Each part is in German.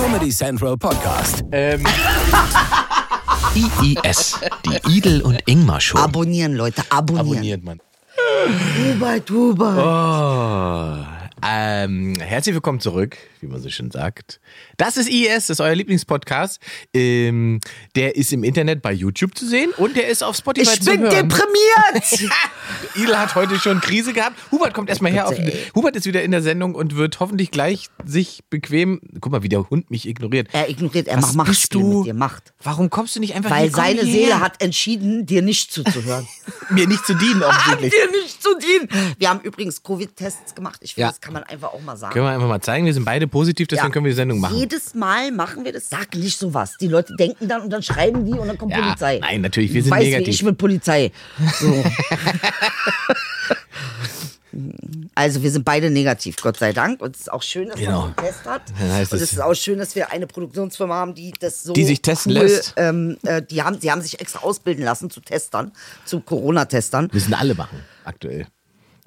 Comedy Central Podcast. Ähm, IIS, die Idel und Ingmar Show. Abonnieren, Leute, abonnieren. abonniert man. Hubert, Hubert. Oh, ähm, herzlich willkommen zurück, wie man so schön sagt. Das ist IS, das ist euer Lieblingspodcast. Ähm, der ist im Internet bei YouTube zu sehen und der ist auf Spotify Ich zu bin hören. deprimiert. Idel hat heute schon Krise gehabt. Hubert kommt erstmal her. Auf. Hubert ist wieder in der Sendung und wird hoffentlich gleich sich bequem. Guck mal, wie der Hund mich ignoriert. er ignoriert, er Was macht Machtspiel du? mit dir, Macht. Warum kommst du nicht einfach Weil seine hierher. Seele hat entschieden, dir nicht zuzuhören. mir nicht zu dienen offensichtlich. dir nicht zu dienen. Wir haben übrigens Covid-Tests gemacht. Ich finde, Ja. das kann man einfach auch mal sagen. Können wir einfach mal zeigen, wir sind beide positiv, deswegen Ja. können wir die Sendung machen. Jedes Mal machen wir das. Sag nicht sowas. Die Leute denken dann und dann schreiben die und dann kommt Ja, Polizei. nein, natürlich, wir sind weißt, negativ. Wie ich mit Polizei. So. also wir sind beide negativ, Gott sei Dank. Und es ist auch schön, dass Genau. man einen Test hat. Und es- es ist auch schön, dass wir eine Produktionsfirma haben, die das so Die sich testen cool, lässt. Ähm, äh, die haben, sie haben sich extra ausbilden lassen zu Testern, zu Corona-Testern. Müssen alle machen, aktuell.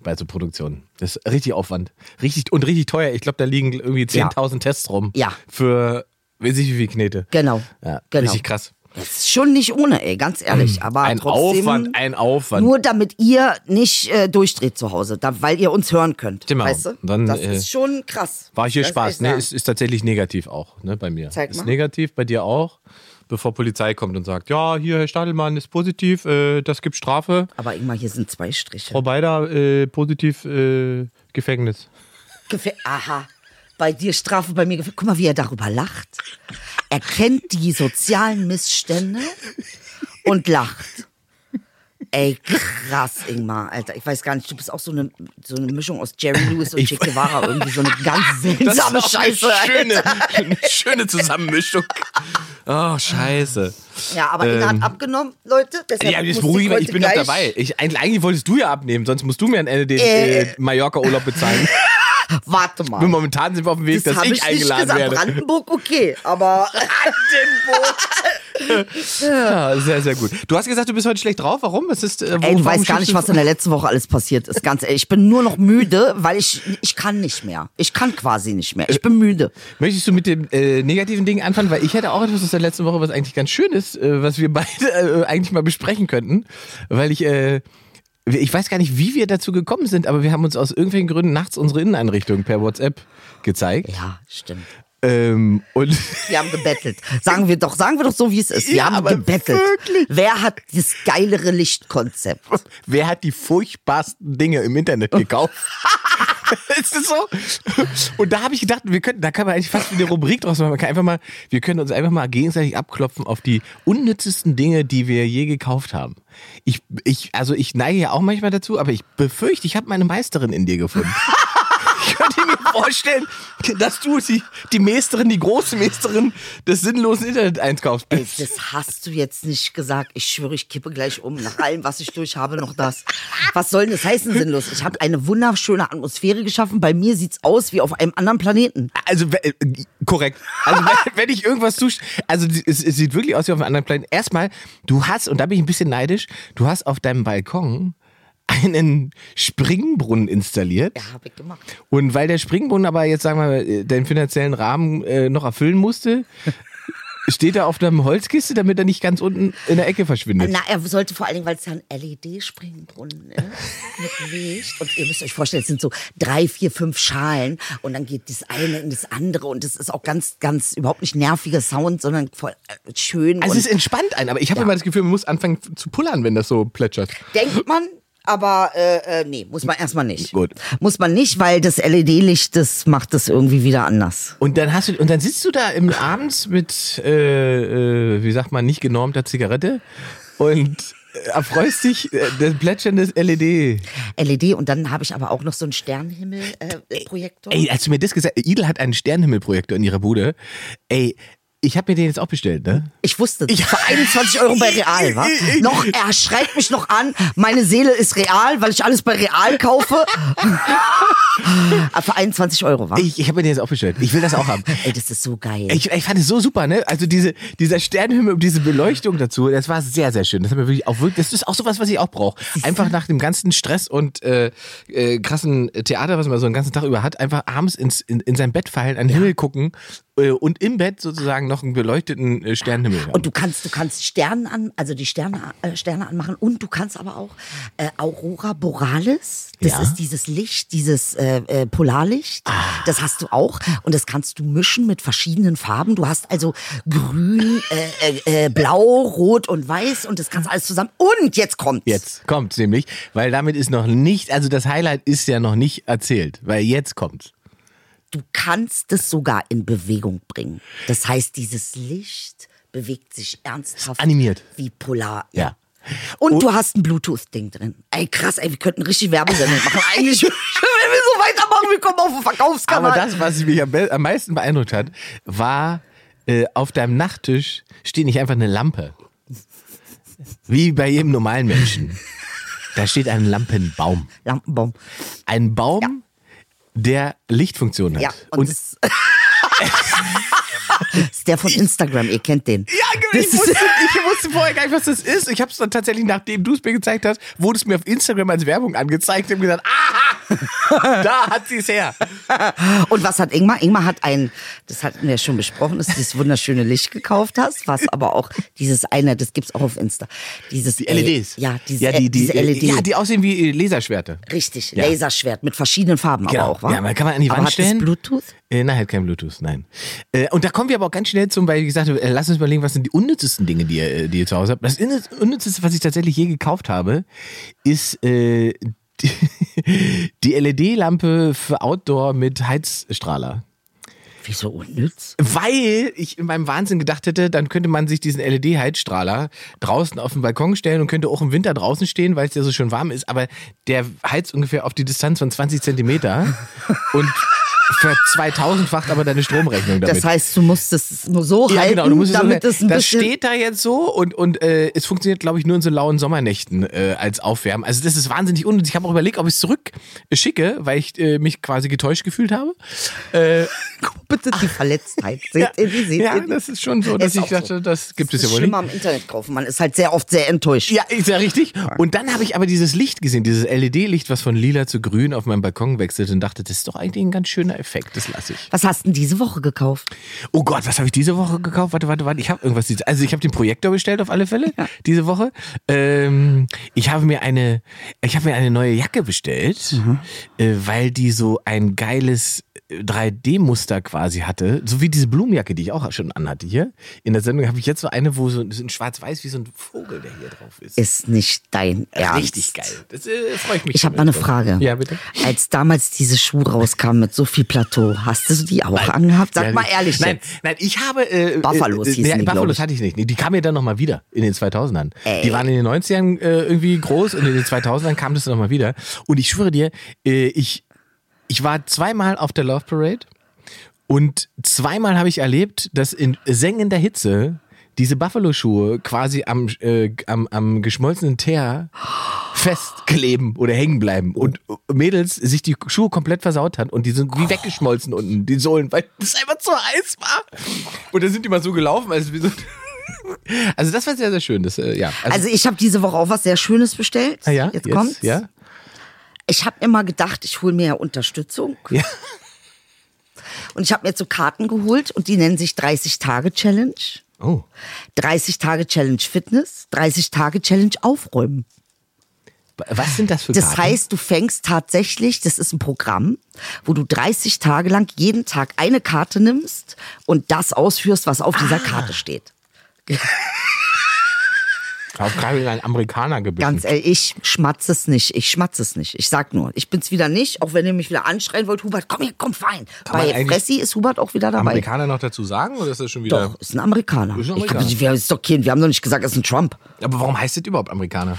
Bei so Produktionen. Das ist richtig Aufwand. Richtig und richtig teuer. Ich glaube, da liegen irgendwie 10.000 Tests rum. Ja. Für weiß ich wie viel Knete. Genau. Ja, genau. richtig krass. Das ist schon nicht ohne, ey, ganz ehrlich. Aber Ein trotzdem, Aufwand, ein Aufwand. Nur damit ihr nicht äh, durchdreht zu Hause, da, weil ihr uns hören könnt. Genau. Weißt du? Dann, das äh, ist schon krass. War hier Das Spaß. Ne, ist, ist tatsächlich negativ auch, ne, bei mir. Zeig ist mal. negativ, bei dir auch. Bevor Polizei kommt und sagt, ja, hier, Herr Stadelmann ist positiv, äh, das gibt Strafe. Aber Ingmar, hier sind zwei Striche. Frau Beider, äh, positiv, äh, Gefängnis. Gefä Aha. Bei dir Strafe, bei mir Gefängnis. Guck mal, wie er darüber lacht. Er kennt die sozialen Missstände und lacht. Ey, krass, Ingmar, Alter. Ich weiß gar nicht, du bist auch so eine, so eine Mischung aus Jerry Lewis und Ich- Che Guevara. Irgendwie so eine ganz seltsame Scheiße. Eine schöne, eine schöne Zusammenmischung. Oh, scheiße. Ja, aber Inge hat Ähm, abgenommen, Leute. Deshalb Ja, jetzt muss beruhige ich ich bin gleich- dabei. Ich, eigentlich, eigentlich wolltest du ja abnehmen, sonst musst du mir den, den Äh. äh, Mallorca-Urlaub bezahlen. Warte mal. Momentan sind wir auf dem Weg, das dass habe ich, ich nicht eingeladen gesagt. werde. Brandenburg, okay, aber Ja, sehr, sehr gut. Du hast gesagt, du bist heute schlecht drauf. Warum? Was ist, äh, Ey, du weißt gar nicht, was in der letzten Woche alles passiert ist. Ganz ehrlich, ich bin nur noch müde, weil ich ich kann nicht mehr. Ich kann quasi nicht mehr. Ich bin müde. Möchtest du mit dem äh, negativen Ding anfangen? Weil ich hätte auch etwas aus der letzten Woche, was eigentlich ganz schön ist, äh, was wir beide äh, eigentlich mal besprechen könnten. Weil ich, äh, ich weiß gar nicht, wie wir dazu gekommen sind, aber wir haben uns aus irgendwelchen Gründen nachts unsere Inneneinrichtung per WhatsApp gezeigt. Ja, stimmt. Ähm, und Wir haben gebettelt. Sagen wir doch, sagen wir doch so, wie es ist. Wir Ja, haben gebettelt. wirklich. Wer hat das geilere Lichtkonzept? wer hat die furchtbarsten Dinge im Internet gekauft? ist das so? Und da habe ich gedacht, wir könnten, da kann man eigentlich fast eine Rubrik draus machen. Man kann einfach mal, wir können uns einfach mal gegenseitig abklopfen auf die unnützesten Dinge, die wir je gekauft haben. Ich, ich, also ich neige ja auch manchmal dazu, aber ich befürchte, ich habe meine Meisterin in dir gefunden. Vorstellen, dass du die, die Meisterin, die große Meisterin des sinnlosen Internet-Einkaufs Ey, bist. das hast du jetzt nicht gesagt. Ich schwöre, ich kippe gleich um. Nach allem, was ich durch habe, noch das. Was soll denn das heißen, sinnlos? Ich habe eine wunderschöne Atmosphäre geschaffen. Bei mir sieht's aus wie auf einem anderen Planeten. Also äh, korrekt. Also wenn, ich irgendwas zusch... Also es, es sieht wirklich aus wie auf einem anderen Planeten. Erstmal, du hast, und da bin ich ein bisschen neidisch, du hast auf deinem Balkon einen Springbrunnen installiert. Ja, habe ich gemacht. Und weil der Springbrunnen aber jetzt, sagen wir mal, äh, den finanziellen Rahmen äh, noch erfüllen musste, steht er auf einer Holzkiste, damit er nicht ganz unten in der Ecke verschwindet. Na, er sollte vor allen Dingen, weil es ja ein LED-Springbrunnen ist, mit Licht. Und ihr müsst euch vorstellen, es sind so drei, vier, fünf Schalen. Und dann geht das eine in das andere. Und es ist auch ganz, ganz überhaupt nicht nerviger Sound, sondern voll äh, schön. Also es entspannt einen, aber ich habe Ja. immer das Gefühl, man muss anfangen zu pullern, wenn das so plätschert. denkt man, aber äh, äh, nee, muss man erstmal nicht. Gut. Muss man nicht, weil das LED-Licht, das macht das irgendwie wieder anders. Und dann hast du und dann sitzt du da im abends mit äh, äh, wie sagt man nicht genormter Zigarette und äh, erfreust dich äh, des Plätschern des LED. LED und dann habe ich aber auch noch so einen Sternenhimmel-Projektor. Ey, als du mir das gesagt, Idel hat einen Sternenhimmelprojektor in ihrer Bude. Ey, ich habe mir den jetzt auch bestellt, ne? Ich wusste, das für 21 Euro bei Real, wa? Noch, er schreit mich noch an, meine Seele ist real, weil ich alles bei Real kaufe. Ah, für 21 Euro, wa? Ich, ich habe mir den jetzt auch bestellt. Ich will das auch haben. Ey, das ist so geil. Ich, ich fand es so super, ne? Also diese, dieser Sternenhimmel und diese Beleuchtung dazu, das war sehr, sehr schön. Das hat mir wirklich auch wirklich, das ist auch sowas, was ich auch brauche. Einfach nach dem ganzen Stress und äh, äh, krassen Theater, was man so den ganzen Tag über hat, einfach abends ins, in, in sein Bett fallen, an den Himmel gucken und im Bett sozusagen noch einen beleuchteten äh, Sternenhimmel haben. Und du kannst, du kannst Sterne an, also die Sterne, äh, Sterne anmachen und du kannst aber auch äh, Aurora Borealis. Das Ja. ist dieses Licht, dieses äh, äh, Polarlicht. Das hast du auch und das kannst du mischen mit verschiedenen Farben. Du hast also grün, äh, äh, äh, blau, rot und weiß und das kannst alles zusammen. Und jetzt kommt's. Jetzt kommt's nämlich, weil damit ist noch nicht, also das Highlight ist ja noch nicht erzählt, weil jetzt kommt's. Du kannst es sogar in Bewegung bringen. Das heißt, dieses Licht bewegt sich ernsthaft. animiert. Wie Polar. Ja. Und, du hast ein Bluetooth-Ding drin. Ey, krass, ey, wir könnten richtig Werbesendung machen. Eigentlich, wenn wir so weitermachen, wir kommen auf den Verkaufskanal. Aber das, was mich am, meisten beeindruckt hat, war, äh, auf deinem Nachttisch steht nicht einfach eine Lampe. Wie bei jedem normalen Menschen. Da steht ein Lampenbaum. Lampenbaum. Ein Baum, der Lichtfunktion hat. Ja, und, das ist der von Instagram, ihr kennt den. Ja, genau. ich wusste, ich wusste vorher gar nicht, was das ist. Ich habe es dann tatsächlich, nachdem du es mir gezeigt hast, wurde es mir auf Instagram als Werbung angezeigt. Habe gesagt, aha, da hat sie es her. Und was hat Ingmar? Ingmar hat ein, das hatten wir ja schon besprochen, dass du dieses wunderschöne Licht gekauft hast, was aber auch dieses eine, das gibt's auch auf Insta. Dieses Die LEDs. Ja, diese, ja, die, die, diese LED. Ja, die aussehen wie äh, Laserschwerte. Richtig, Ja. Laserschwert mit verschiedenen Farben Genau. aber auch, wa? Ja, man kann man an die aber Wand hat stellen. Das Bluetooth? Äh, nein, hat kein Bluetooth, nein. Äh, und da kommen wir aber auch ganz schnell zum, weil ich gesagt habe, äh, lass uns überlegen, was sind die unnützesten Dinge, die ihr, äh, die ihr zu Hause habt. Das unnützeste, was ich tatsächlich je gekauft habe, ist äh, die, die LED-Lampe für Outdoor mit Heizstrahler. Wieso unnütz? Weil ich in meinem Wahnsinn gedacht hätte, dann könnte man sich diesen LED-Heizstrahler draußen auf den Balkon stellen und könnte auch im Winter draußen stehen, weil es ja so schön warm ist. Aber der heizt ungefähr auf die Distanz von 20 Zentimeter und für 2000-facht aber deine Stromrechnung damit. Das heißt, du musst es nur so ja, halten, genau. Du musst es damit so, es ein das steht da jetzt so und, und äh, es funktioniert, glaube ich, nur in so lauen Sommernächten äh, als Aufwärmen. Also das ist wahnsinnig unnütz. Ich habe auch überlegt, ob ich es zurückschicke, weil ich äh, mich quasi getäuscht gefühlt habe. Äh, Bitte die Verletztheit. Seht ihr die? Seht ja, ihr die? das ist schon so, dass Ist ich auch so. dachte, das gibt es ja wohl schlimmer nicht. am Internet kaufen. Man ist halt sehr oft sehr enttäuscht. Ja, ist ja richtig. Und dann habe ich aber dieses Licht gesehen, dieses LED-Licht, was von lila zu grün auf meinem Balkon wechselt und dachte, das ist doch eigentlich ein ganz schöner Effekt, das lasse ich. Was hast du denn diese Woche gekauft? Oh Gott, was habe ich diese Woche gekauft? Warte, warte, warte. Ich habe irgendwas. Also ich habe den Projektor bestellt auf alle Fälle diese Woche. Ähm, ich habe mir eine, ich habe mir eine neue Jacke bestellt, äh, weil die so ein geiles 3D-Muster quasi hatte, so wie diese Blumenjacke, die ich auch schon anhatte hier. In der Sendung habe ich jetzt so eine, wo so, ein Schwarz-Weiß wie so ein Vogel, der hier drauf ist. Ist nicht dein Ernst. Richtig geil. Das äh, freue ich mich. Ich habe mal eine. Frage. Ja, bitte. Als damals diese Schuhe rauskamen mit so viel Plateau, hast du die auch angehabt? Sag Ja, mal ehrlich Nein, jetzt. nein, ich habe. Äh, Buffalos äh, hießen ja, die, Buffalos ich. hatte ich nicht. Nee, die kamen ja dann nochmal wieder in den 2000ern. Ey. Die waren in den 90ern äh, irgendwie groß und in den 2000ern kam das nochmal wieder. Und ich schwöre dir, äh, ich, ich war zweimal auf der Love Parade und zweimal habe ich erlebt, dass in sengender Hitze diese Buffalo-Schuhe quasi am, äh, am, am geschmolzenen Teer festkleben oder hängen bleiben und Mädels sich die Schuhe komplett versaut hat und die sind wie weggeschmolzen unten, die Sohlen, weil es einfach zu heiß war. Und dann sind die mal so gelaufen, als wie so. Also das war sehr, sehr schön. Das, äh, ja. Also ich habe diese Woche auch was sehr Schönes bestellt. ah, ja, jetzt, kommt's. Ja. Ich habe immer gedacht, ich hole mir ja Unterstützung. Ja. Und ich habe mir so Karten geholt und die nennen sich 30 Tage Challenge. Oh. 30 Tage Challenge Fitness, 30 Tage Challenge Aufräumen. Was sind das für Das Karten? heißt, du fängst tatsächlich, das ist ein Programm, wo du 30 Tage lang jeden Tag eine Karte nimmst und das ausführst, was auf Ah. dieser Karte steht. Ich habe gerade in einen Amerikaner gebissen. Ganz ehrlich, ich schmatze es nicht. Ich schmatze es nicht. Ich sag nur, ich bin's wieder nicht, auch wenn ihr mich wieder anschreien wollt, Hubert, komm hier, komm fein. Kann Bei Fressi ist Hubert auch wieder dabei. Amerikaner noch dazu sagen oder ist das schon wieder? Doch, ist ein Amerikaner. Ist ein Ich Amerikaner. glaub, wir, ist doch kein, wir haben doch nicht gesagt, es ist ein Trump. Aber warum heißt das überhaupt Amerikaner?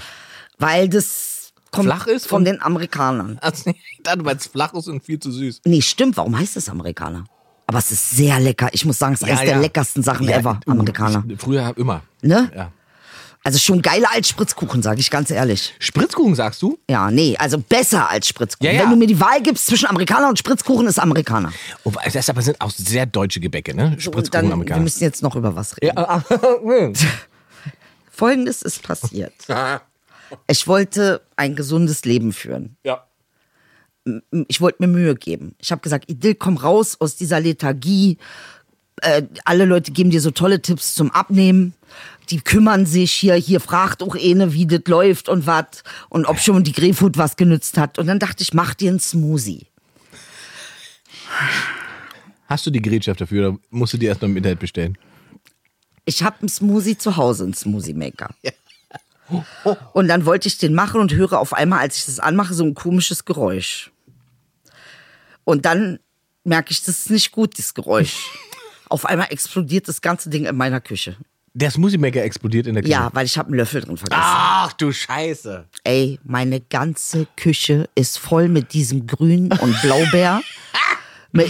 Weil das kommt Flach ist von den Amerikanern. Also, ich weil es flach ist und viel zu süß. Nee, stimmt. Warum heißt es Amerikaner? Aber es ist sehr lecker. Ich muss sagen, es ist eines der leckersten Sachen Ja, ever. Amerikaner. Ich, früher immer. Ne? Ja. Also schon geiler als Spritzkuchen, sage ich ganz ehrlich. Spritzkuchen sagst du? Ja, nee, also besser als Spritzkuchen. Ja, ja. Wenn du mir die Wahl gibst zwischen Amerikaner und Spritzkuchen, ist Amerikaner. Oh, das aber sind auch sehr deutsche Gebäcke, ne? Spritzkuchen dann, wir Amerikaner. müssen jetzt noch über was reden. Folgendes ist passiert. Ich wollte ein gesundes Leben führen. ja. Ich wollte mir Mühe geben. Ich habe gesagt, Idyll, komm raus aus dieser Lethargie. Äh, alle Leute geben dir so tolle Tipps zum Abnehmen. Die kümmern sich hier, hier fragt auch eine, wie das läuft und was und ob schon die Greyfood was genützt hat. Und dann dachte ich, mach dir einen Smoothie. Hast du die Gerätschaft dafür oder musst du die erst noch im Internet bestellen? Ich habe einen Smoothie zu Hause, einen Smoothie Maker. Und dann wollte ich den machen und höre auf einmal, als ich das anmache, so ein komisches Geräusch. Und dann merke ich, das ist nicht gut, das Geräusch. Auf einmal explodiert das ganze Ding in meiner Küche. Der Smoothie Maker explodiert in der Küche. Ja, weil ich habe einen Löffel drin vergessen. Ach du Scheiße. Ey, meine ganze Küche ist voll mit diesem Grün und Blaubeer.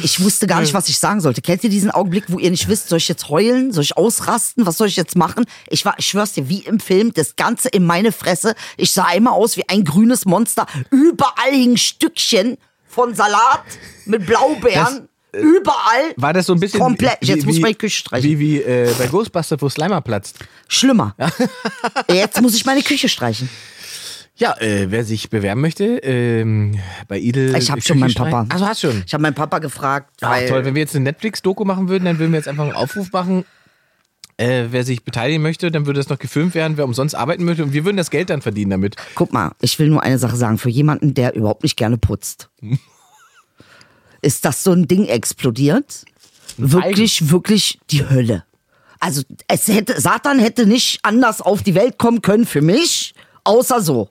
Ich wusste gar nicht, was ich sagen sollte. Kennt ihr diesen Augenblick, wo ihr nicht wisst, soll ich jetzt heulen? Soll ich ausrasten? Was soll ich jetzt machen? Ich war, ich schwör's dir, wie im Film, das Ganze in meine Fresse. Ich sah immer aus wie ein grünes Monster. Überall hingen Stückchen von Salat mit Blaubeeren. Überall. War das so ein bisschen. Komplett. wie- Jetzt muss ich meine Küche streichen. Wie, wie äh, bei Ghostbuster, wo Slimer platzt. Schlimmer. Jetzt muss ich meine Küche streichen. Ja, äh, wer sich bewerben möchte, ähm, bei Idel. Ich hab schon meinen Papa. Also hast schon. Ich habe meinen Papa gefragt, Ach, toll, wenn wir jetzt eine Netflix-Doku machen würden, dann würden wir jetzt einfach einen Aufruf machen. Äh, wer sich beteiligen möchte, dann würde das noch gefilmt werden, wer umsonst arbeiten möchte und wir würden das Geld dann verdienen damit. Guck mal, ich will nur eine Sache sagen. Für jemanden, der überhaupt nicht gerne putzt, ist das so ein Ding explodiert. Wirklich, wirklich die Hölle. Also, es hätte, Satan hätte nicht anders auf die Welt kommen können für mich, außer so.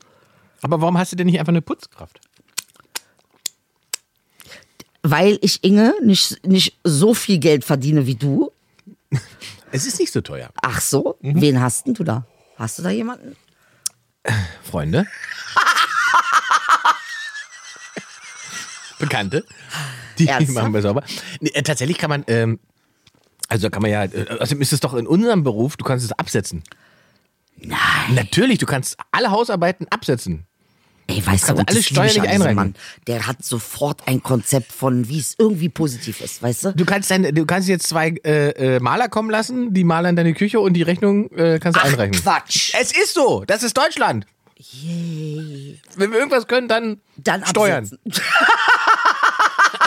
Aber warum hast du denn nicht einfach eine Putzkraft? Weil ich, Inge, nicht, nicht so viel Geld verdiene wie du. Es ist nicht so teuer. Ach so? Wen hast denn du da? Hast du da jemanden? Freunde. Bekannte. Die Ernsthaft? machen wir sauber. Nee, äh, tatsächlich kann man, ähm, also kann man ja, äh, außerdem ist es doch in unserem Beruf, du kannst es absetzen. Nein. Natürlich, du kannst alle Hausarbeiten absetzen. Ey, weißt du, und alles steuerlich einreichen. Mann. Der hat sofort ein Konzept von, wie es irgendwie positiv ist, weißt du? Du kannst, deine, du kannst jetzt zwei äh, äh, Maler kommen lassen, die malern deine Küche und die Rechnung äh, kannst du Ach, einreichen. Quatsch. Es ist so, das ist Deutschland. Yay. Wenn wir irgendwas können, dann, Dann steuern.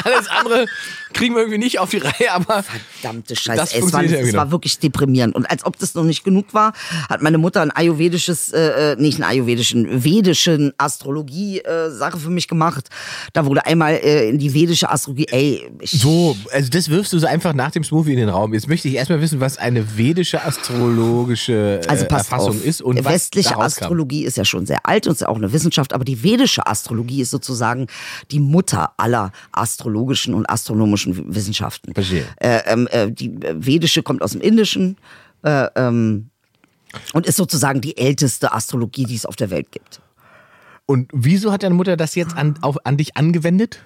Alles andere kriegen wir irgendwie nicht auf die Reihe, aber Verdammte Scheiße. Das Ey, es, war, es war wirklich deprimierend. Und als ob das noch nicht genug war, hat meine Mutter ein ayurvedisches, äh, äh, nicht ein ayurvedischen, vedischen Astrologie-Sache für mich gemacht. Da wurde einmal äh, in die vedische Astrologie, ey, ich, So, also das wirfst du so einfach nach dem Smoothie in den Raum. Jetzt möchte ich erstmal wissen, was eine vedische astrologische äh, Also Erfassung auf. ist und was Westliche kam. Astrologie ist ja schon sehr alt und ist ja auch eine Wissenschaft, aber die vedische Astrologie ist sozusagen die Mutter aller astrologischen und astronomischen Wissenschaften. Verstehe. Äh, ähm, äh, die äh, vedische kommt aus dem Indischen äh, ähm, und ist sozusagen die älteste Astrologie, die es auf der Welt gibt. Und wieso hat deine Mutter das jetzt an, auf, an dich angewendet?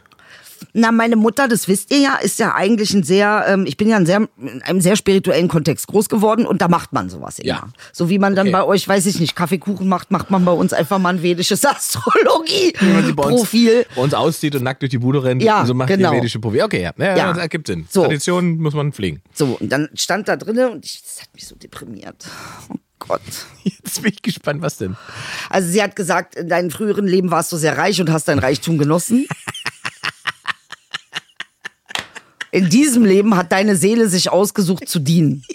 Na, meine Mutter, das wisst ihr ja, ist ja eigentlich ein sehr, ähm, ich bin ja in, sehr, in einem sehr spirituellen Kontext groß geworden und da macht man sowas immer. Ja. So wie man dann Okay. bei euch, weiß ich nicht, Kaffeekuchen macht, macht man bei uns einfach mal ein vedisches sie bei uns, Astrologie-Profil. bei uns auszieht und nackt durch die Bude rennt, Ja, so macht genau. ihr vedische Profil. Okay, ja, ja, Ja. das ergibt Sinn. So. Tradition muss man pflegen. So, und dann stand da drinne und ich, das hat mich so deprimiert. Oh Gott. Jetzt bin ich gespannt, was denn? Also sie hat gesagt, in deinem früheren Leben warst du sehr reich und hast dein Reichtum genossen. In diesem Leben hat deine Seele sich ausgesucht zu dienen.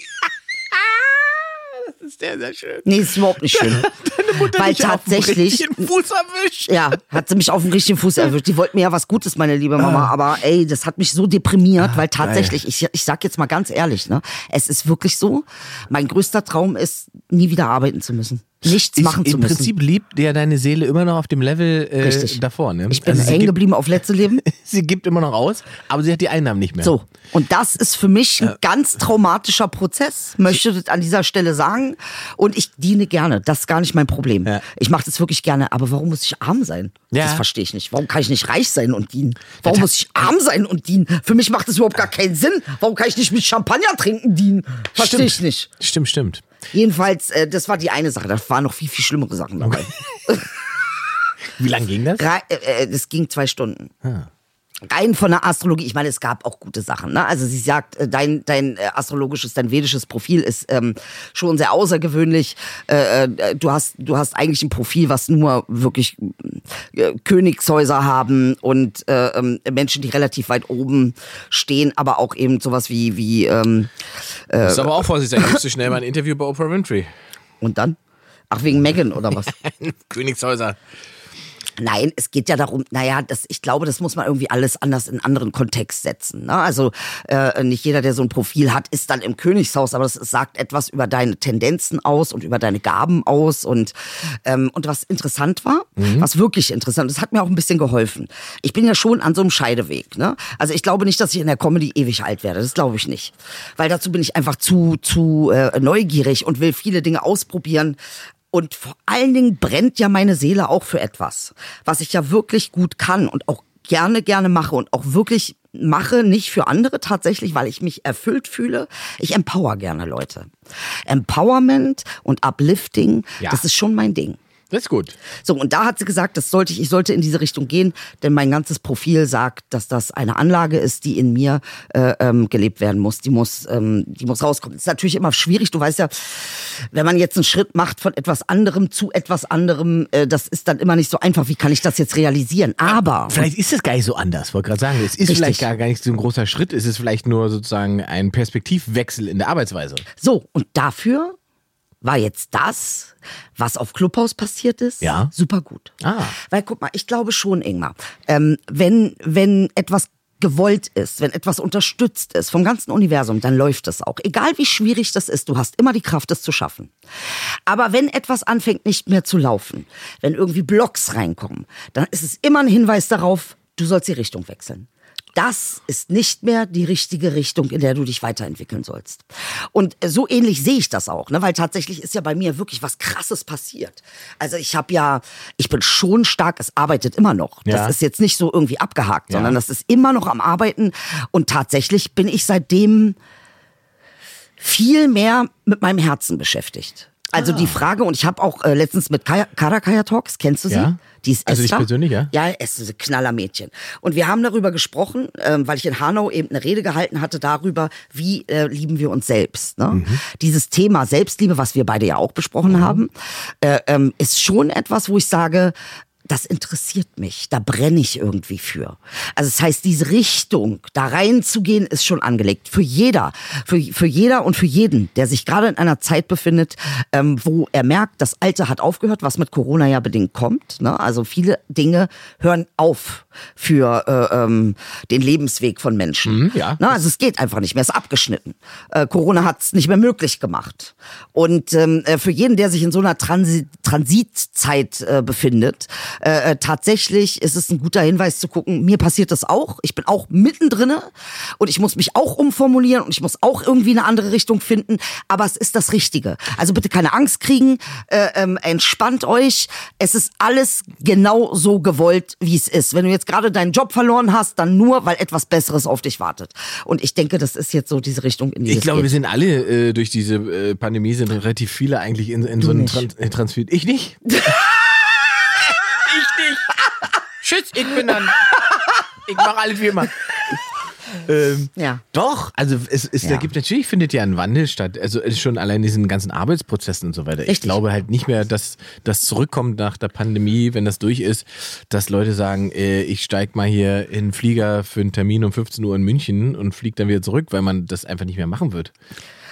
Das ist sehr, sehr schön. Nee, ist überhaupt nicht schön. Weil Dich auf den tatsächlich, richtigen Fuß erwischt. ja, hat sie mich auf den richtigen Fuß erwischt. Die wollte mir ja was Gutes, meine liebe Mama. Aber ey, das hat mich so deprimiert, weil tatsächlich, ich, ich sag jetzt mal ganz ehrlich, ne, es ist wirklich so, mein größter Traum ist, nie wieder arbeiten zu müssen. Nichts Ich, machen zu Im müssen. Prinzip liebt ja deine Seele immer noch auf dem Level äh, Richtig. davor. Ne? ich bin Also hängen geblieben auf letzte Leben. sie gibt immer noch aus, aber sie hat die Einnahmen nicht mehr. So. Und das ist für mich ein ganz traumatischer Prozess, möchte das an dieser Stelle sagen. Und ich diene gerne. Das ist gar nicht mein Problem. Ja. Ich mache das wirklich gerne. Aber warum muss ich arm sein? Ja. Das verstehe ich nicht. Warum kann ich nicht reich sein und dienen? Warum muss ich arm sein und dienen? Für mich macht das überhaupt gar keinen Sinn. Warum kann ich nicht mit Champagner trinken dienen? Verstehe ich nicht. Stimmt, stimmt. Jedenfalls, äh, das war die eine Sache. Waren noch viel, viel schlimmere Sachen dabei. Wie lange ging das? Äh, äh, das ging zwei Stunden. rein von der Astrologie, ich meine, es gab auch gute Sachen. Ne? Also sie sagt, äh, dein, dein äh, astrologisches, dein vedisches Profil ist ähm, schon sehr außergewöhnlich. Äh, äh, du hast, du hast eigentlich ein Profil, was nur wirklich äh, Königshäuser haben und äh, ähm, Menschen, die relativ weit oben stehen, aber auch eben sowas wie wie ähm, äh, ist aber auch vorsichtig, sein. Gibst du schnell mal ein Interview bei Oprah Winfrey. Und dann? Ach, wegen Megan oder was? Königshäuser. Nein, es geht ja darum, naja, das, ich glaube, das muss man irgendwie alles anders in einen anderen Kontext setzen. Ne? Also äh, nicht jeder, der so ein Profil hat, ist dann im Königshaus, aber das sagt etwas über deine Tendenzen aus und über deine Gaben aus. Und, ähm, und was interessant war, mhm. was wirklich interessant, das hat mir auch ein bisschen geholfen. Ich bin ja schon an so einem Scheideweg. Ne? Also ich glaube nicht, dass ich in der Comedy ewig alt werde. Das glaube ich nicht. Weil dazu bin ich einfach zu, zu äh, neugierig und will viele Dinge ausprobieren. Und vor allen Dingen brennt ja meine Seele auch für etwas, was ich ja wirklich gut kann und auch gerne, gerne mache und auch wirklich mache, nicht für andere tatsächlich, weil ich mich erfüllt fühle. Ich empower gerne Leute. Empowerment und Uplifting, ja. das ist schon mein Ding. Das ist gut. So, und da hat sie gesagt, das sollte ich, ich sollte in diese Richtung gehen, denn mein ganzes Profil sagt, dass das eine Anlage ist, die in mir äh, ähm, gelebt werden muss. Die muss, ähm, die muss rauskommen. Das ist natürlich immer schwierig. Du weißt ja, wenn man jetzt einen Schritt macht von etwas anderem zu etwas anderem, äh, das ist dann immer nicht so einfach. Wie kann ich das jetzt realisieren? Aber. Vielleicht ist es gar nicht so anders, wollte gerade sagen. Es ist richtig. vielleicht gar, gar nicht so ein großer Schritt. Es ist vielleicht nur sozusagen ein Perspektivwechsel in der Arbeitsweise. So, und dafür war jetzt das, was auf Clubhaus passiert ist, ja. super gut. Ah. Weil guck mal, ich glaube schon, Ingmar, ähm, wenn, wenn etwas gewollt ist, wenn etwas unterstützt ist vom ganzen Universum, dann läuft es auch. Egal wie schwierig das ist, du hast immer die Kraft, es zu schaffen. Aber wenn etwas anfängt nicht mehr zu laufen, wenn irgendwie Blocks reinkommen, dann ist es immer ein Hinweis darauf, du sollst die Richtung wechseln das ist nicht mehr die richtige Richtung, in der du dich weiterentwickeln sollst. Und so ähnlich sehe ich das auch, ne? weil tatsächlich ist ja bei mir wirklich was Krasses passiert. Also ich habe ja, ich bin schon stark, es arbeitet immer noch. Ja. Das ist jetzt nicht so irgendwie abgehakt, ja. sondern das ist immer noch am Arbeiten. Und tatsächlich bin ich seitdem viel mehr mit meinem Herzen beschäftigt. Also ah. die Frage, und ich habe auch äh, letztens mit Karakaya Talks, kennst du sie? Ja. Die ist also Esther. ich persönlich, ja? Ja, es ist ein Knallermädchen. Und wir haben darüber gesprochen, ähm, weil ich in Hanau eben eine Rede gehalten hatte darüber, wie äh, lieben wir uns selbst. Ne? Mhm. Dieses Thema Selbstliebe, was wir beide ja auch besprochen mhm. haben, äh, ähm, ist schon etwas, wo ich sage, das interessiert mich, da brenne ich irgendwie für. Also das heißt, diese Richtung, da reinzugehen, ist schon angelegt. Für jeder, für, für jeder und für jeden, der sich gerade in einer Zeit befindet, ähm, wo er merkt, das Alte hat aufgehört, was mit Corona ja bedingt kommt. Ne? Also viele Dinge hören auf für äh, ähm, den Lebensweg von Menschen. Mhm, ja. Ne? Also es geht einfach nicht mehr, es ist abgeschnitten. Äh, Corona hat es nicht mehr möglich gemacht. Und ähm, äh, für jeden, der sich in so einer Transi Transitzeit äh, befindet, äh, äh, tatsächlich ist es ein guter Hinweis zu gucken, mir passiert das auch. Ich bin auch mittendrin und ich muss mich auch umformulieren und ich muss auch irgendwie eine andere Richtung finden. Aber es ist das Richtige. Also bitte keine Angst kriegen, äh, ähm, entspannt euch. Es ist alles genau so gewollt, wie es ist. Wenn du jetzt gerade deinen Job verloren hast, dann nur, weil etwas Besseres auf dich wartet. Und ich denke, das ist jetzt so diese Richtung, in die Ich glaube, geht. wir sind alle äh, durch diese äh, Pandemie sind relativ viele eigentlich in, in so einem Trans Transfer. Ich nicht. Tschüss, ich bin dann. ich mache alles wie immer. Ähm, ja. Doch, also es, es Ja. da gibt natürlich findet ja ein Wandel statt. Also es ist schon allein diesen ganzen Arbeitsprozessen und so weiter. Ich Richtig. glaube halt nicht mehr, dass das zurückkommt nach der Pandemie, wenn das durch ist, dass Leute sagen, äh, ich steig mal hier in den Flieger für einen Termin um 15 Uhr in München und flieg dann wieder zurück, weil man das einfach nicht mehr machen wird.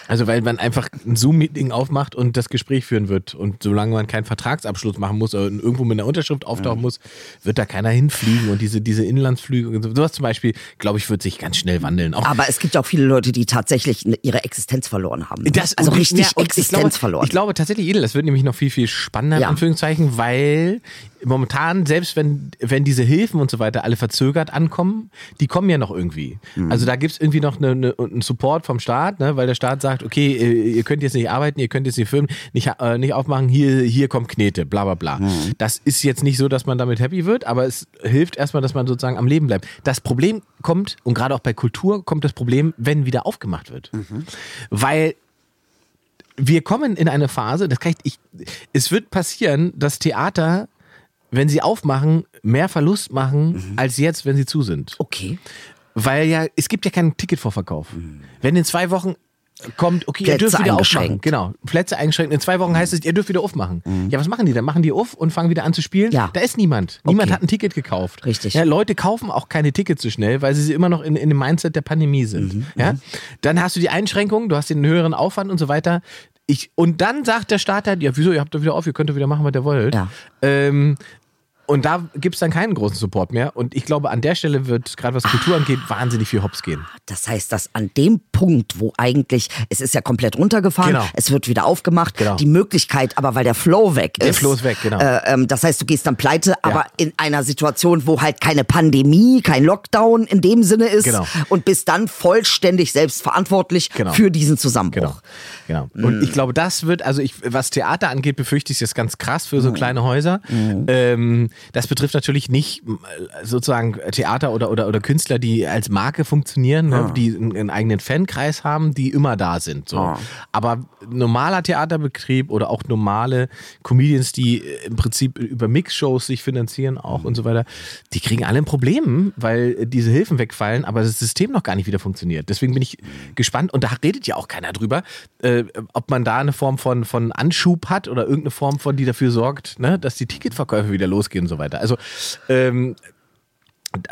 Also weil man einfach ein Zoom-Meeting aufmacht und das Gespräch führen wird. Und solange man keinen Vertragsabschluss machen muss oder irgendwo mit einer Unterschrift auftauchen muss, wird da keiner hinfliegen. Und diese, diese Inlandsflüge und so- sowas zum Beispiel, glaube ich, wird sich ganz schnell wandeln. Auch Aber es gibt ja auch viele Leute, die tatsächlich ihre Existenz verloren haben. ne? Das, also richtig ja, Existenz ich glaube, verloren. Ich glaube tatsächlich, Edel, das wird nämlich noch viel, viel spannender, in Ja. Anführungszeichen, weil momentan, selbst wenn, wenn diese Hilfen und so weiter alle verzögert ankommen, die kommen ja noch irgendwie. Mhm. Also da gibt's irgendwie noch eine, eine, einen Support vom Staat, ne, weil der Staat sagt, okay, äh, ihr könnt jetzt nicht arbeiten, ihr könnt jetzt die Firmen nicht, äh, nicht aufmachen, hier, hier kommt Knete, bla bla bla. Mhm. Das ist jetzt nicht so, dass man damit happy wird, aber es hilft erstmal, dass man sozusagen am Leben bleibt. Das Problem kommt, und gerade auch bei Kultur kommt das Problem, wenn wieder aufgemacht wird. Mhm. Weil wir kommen in eine Phase, das kann ich, ich, es wird passieren, dass Theater wenn sie aufmachen, mehr Verlust machen als jetzt, wenn sie zu sind. Okay. Weil ja, es gibt ja keinen Ticketvorverkauf. Wenn in zwei Wochen kommt, okay, ihr Plätze dürft wieder aufmachen. Genau, Plätze eingeschränkt. In zwei Wochen heißt es, ihr dürft wieder aufmachen. Ja, was machen die dann? Machen die auf und fangen wieder an zu spielen? Ja. Da ist niemand. Niemand Okay. hat ein Ticket gekauft. Richtig. Ja, Leute kaufen auch keine Tickets so schnell, weil sie immer noch in, in dem Mindset der Pandemie sind. Mhm, Ja? Dann hast du die Einschränkungen, du hast den höheren Aufwand und so weiter. Ich, und dann sagt der Staat halt, ja, wieso, ihr habt doch wieder auf, ihr könnt doch wieder machen, was ihr wollt. Ja. Ähm, und da gibt es dann keinen großen Support mehr. Und ich glaube, an der Stelle wird, gerade was Kultur angeht, wahnsinnig viel Hops gehen. Das heißt, dass an dem Punkt, wo eigentlich, es ist ja komplett runtergefahren, Genau. es wird wieder aufgemacht, Genau. die Möglichkeit, aber weil der Flow weg ist. Der Flow ist weg, genau. Äh, ähm, das heißt, du gehst dann pleite, aber in einer Situation, wo halt keine Pandemie, kein Lockdown in dem Sinne ist Genau. und bist dann vollständig selbstverantwortlich Genau. für diesen Zusammenbruch. Genau. Genau. Und ich glaube, das wird, also ich, was Theater angeht, befürchte ich es jetzt ganz krass für so kleine Häuser. Ähm, das betrifft natürlich nicht m, sozusagen Theater oder, oder, oder Künstler, die als Marke funktionieren, ne, die einen, einen eigenen Fankreis haben, die immer da sind. So. Ah. Aber normaler Theaterbetrieb oder auch normale Comedians, die äh, im Prinzip über Mixshows sich finanzieren auch und so weiter, die kriegen alle ein Problem, weil diese Hilfen wegfallen, aber das System noch gar nicht wieder funktioniert. Deswegen bin ich gespannt und da redet ja auch keiner drüber, äh, ob man da eine Form von, von Anschub hat oder irgendeine Form von, die dafür sorgt, ne, dass die Ticketverkäufe wieder losgehen und so weiter. Also ähm,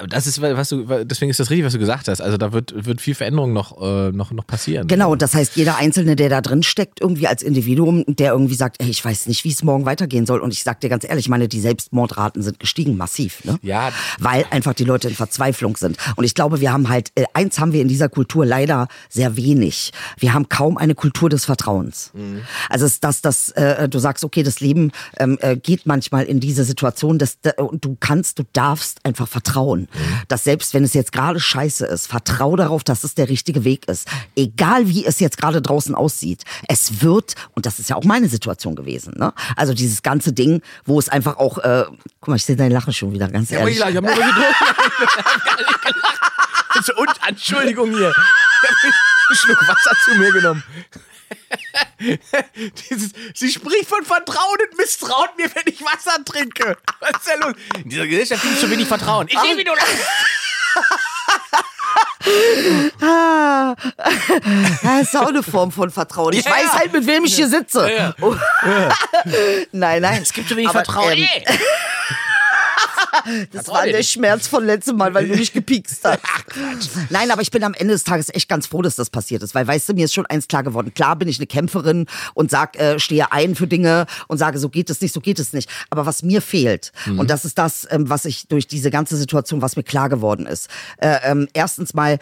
das ist, was du, deswegen ist das richtig, was du gesagt hast. Also da wird, wird viel Veränderung noch, äh, noch, noch passieren. Genau, und das heißt, jeder Einzelne, der da drin steckt, irgendwie als Individuum, der irgendwie sagt, ey, ich weiß nicht, wie es morgen weitergehen soll. Und ich sag dir ganz ehrlich, ich meine, die Selbstmordraten sind gestiegen, massiv, ne? Ja. Weil einfach die Leute in Verzweiflung sind. Und ich glaube, wir haben halt, äh, eins haben wir in dieser Kultur leider sehr wenig. Wir haben kaum eine Kultur des Vertrauens. Also es ist das, dass äh, du sagst, okay, das Leben ähm, äh, geht manchmal in diese Situation, dass du kannst, du darfst einfach vertrauen. Dass selbst wenn es jetzt gerade scheiße ist, vertrau darauf, dass es der richtige Weg ist. Egal wie es jetzt gerade draußen aussieht. Es wird, und das ist ja auch meine Situation gewesen, ne? Also dieses ganze Ding, wo es einfach auch, äh, guck mal, ich sehe deine Lache schon wieder, ganz Ja, ehrlich. ich habe nur getrunken. Und Entschuldigung hier. Ich habe einen Schluck Wasser zu mir genommen. Dieses, sie spricht von Vertrauen und misstraut mir, wenn ich Wasser trinke. Was ist denn los? In dieser Gesellschaft gibt es zu wenig Vertrauen. Ich sehe, wie du Ah, das ist auch eine Form von Vertrauen. Ich Ja, weiß ja. halt, mit wem ich hier sitze. Oh. nein, nein. Es gibt zu wenig Aber, Vertrauen. ähm, Ey. Das war der Schmerz von letztem Mal, weil du mich gepiekst hast. Nein, aber ich bin am Ende des Tages echt ganz froh, dass das passiert ist, weil weißt du, mir ist schon eins klar geworden. Klar bin ich eine Kämpferin und sag, äh, stehe ein für Dinge und sage, so geht es nicht, so geht es nicht. Aber was mir fehlt, und das ist das, ähm, was ich durch diese ganze Situation, was mir klar geworden ist. Äh, ähm, erstens mal,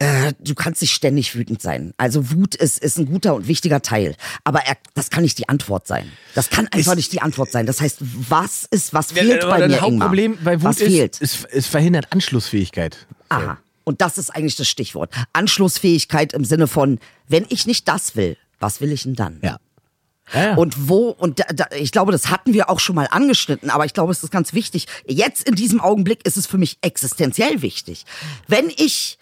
äh, du kannst nicht ständig wütend sein. Also Wut ist, ist ein guter und wichtiger Teil. Aber er, das kann nicht die Antwort sein. Das kann einfach nicht die Antwort sein. Das heißt, was ist, was fehlt Aber bei mir, Hauptproblem Ingmar? bei Wut was fehlt? ist, es, es verhindert Anschlussfähigkeit. Aha. Und das ist eigentlich das Stichwort. Anschlussfähigkeit im Sinne von, wenn ich nicht das will, was will ich denn dann? Ja. Ja, ja. Und wo, und da, da, ich glaube, das hatten wir auch schon mal angeschnitten, aber ich glaube, es ist ganz wichtig. Jetzt in diesem Augenblick ist es für mich existenziell wichtig. Wenn ich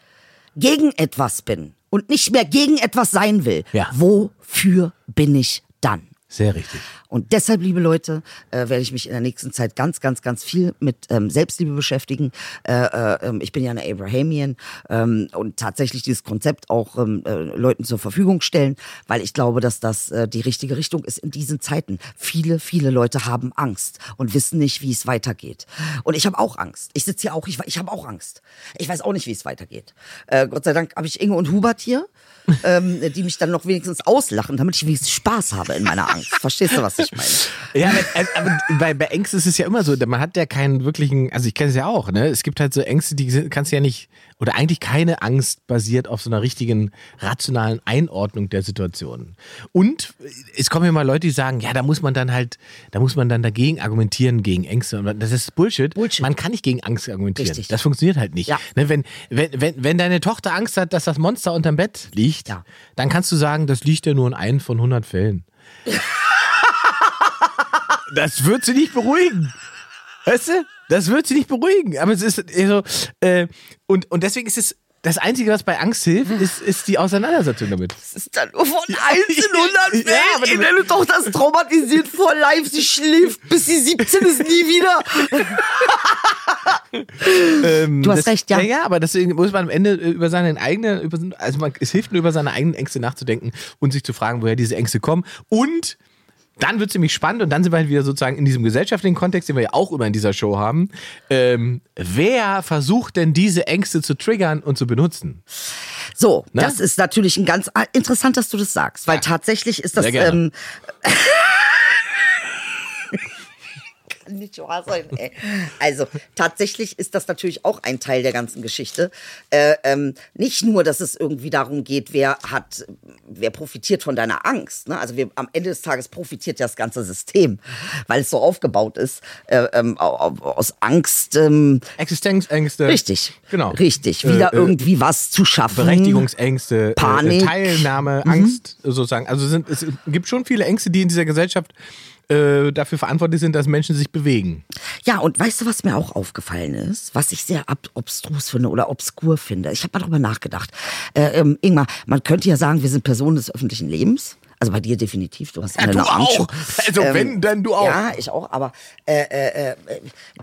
gegen etwas bin und nicht mehr gegen etwas sein will, Ja. wofür bin ich dann? Sehr richtig. Und deshalb, liebe Leute, äh, werde ich mich in der nächsten Zeit ganz, ganz, ganz viel mit ähm, Selbstliebe beschäftigen. Äh, äh, ähm, ich bin ja eine Abrahamian ähm, und tatsächlich dieses Konzept auch ähm, äh, Leuten zur Verfügung stellen, weil ich glaube, dass das äh, die richtige Richtung ist in diesen Zeiten. Viele, viele Leute haben Angst und wissen nicht, wie es weitergeht. Und ich habe auch Angst. Ich sitze hier auch, ich, ich habe auch Angst. Ich weiß auch nicht, wie es weitergeht. Äh, Gott sei Dank habe ich Inge und Hubert hier. ähm, die mich dann noch wenigstens auslachen, damit ich wenigstens Spaß habe in meiner Angst. Verstehst du, was ich meine? Ja, aber, äh, aber bei, bei Ängsten ist es ja immer so, man hat ja keinen wirklichen, also ich kenne es ja auch, ne? Es gibt halt so Ängste, die kannst du ja nicht, oder eigentlich keine Angst basiert auf so einer richtigen rationalen Einordnung der Situation. Und es kommen ja mal Leute, die sagen, ja, da muss man dann halt, da muss man dann dagegen argumentieren gegen Ängste. Und das ist Bullshit. Bullshit. Man kann nicht gegen Angst argumentieren. Richtig. Das funktioniert halt nicht. Ja. Ne, wenn, wenn, wenn, wenn deine Tochter Angst hat, dass das Monster unterm Bett liegt, Ja. dann kannst du sagen, das liegt ja nur in einem von 100 Fällen. Das wird sie nicht beruhigen. Weißt du? Das wird sie nicht beruhigen. Aber es ist so, äh, und, und deswegen ist es, das Einzige, was bei Angst hilft, ist, ist die Auseinandersetzung damit. Das ist dann nur von 1 in 100 Ja, aber Ey, Deine Tochter ist traumatisiert vor live. Sie schläft, bis sie 17 ist, nie wieder. Ähm, Du hast das, recht, ja. Ja, aber deswegen muss man am Ende äh, über seine eigene, über, also man, es hilft nur über seine eigenen Ängste nachzudenken und sich zu fragen, woher diese Ängste kommen. Und dann wird es nämlich spannend und dann sind wir halt wieder sozusagen in diesem gesellschaftlichen Kontext, den wir ja auch immer in dieser Show haben. Ähm, wer versucht denn diese Ängste zu triggern und zu benutzen? So, Ne? das ist natürlich ein ganz interessant, dass du das sagst, weil Ja. tatsächlich ist das. Ähm, kann nicht wahr sein, ey. Also tatsächlich ist das natürlich auch ein Teil der ganzen Geschichte. Äh, ähm, nicht nur, dass es irgendwie darum geht, wer hat, wer profitiert von deiner Angst. Ne? Also wir, am Ende des Tages profitiert ja das ganze System, weil es so aufgebaut ist äh, ähm, au- au- aus Angst. Ähm, Existenzängste. richtig, Genau. richtig, Äh, wieder äh, irgendwie was zu schaffen. Berechtigungsängste, Panik. Äh, Teilnahme, Angst, sozusagen. Also sind, es gibt schon viele Ängste, die in dieser Gesellschaft äh, dafür verantwortlich sind, dass Menschen sich bewegen. Ja, und weißt du, was mir auch aufgefallen ist, was ich sehr ab obstrus finde oder obskur finde? Ich habe mal darüber nachgedacht. Äh, ähm, Ingmar, man könnte ja sagen, wir sind Personen des öffentlichen Lebens. Also bei dir definitiv, du hast Ja, eine du auch. Also wenn, dann du auch. Ja, ich auch. Aber äh, äh, äh,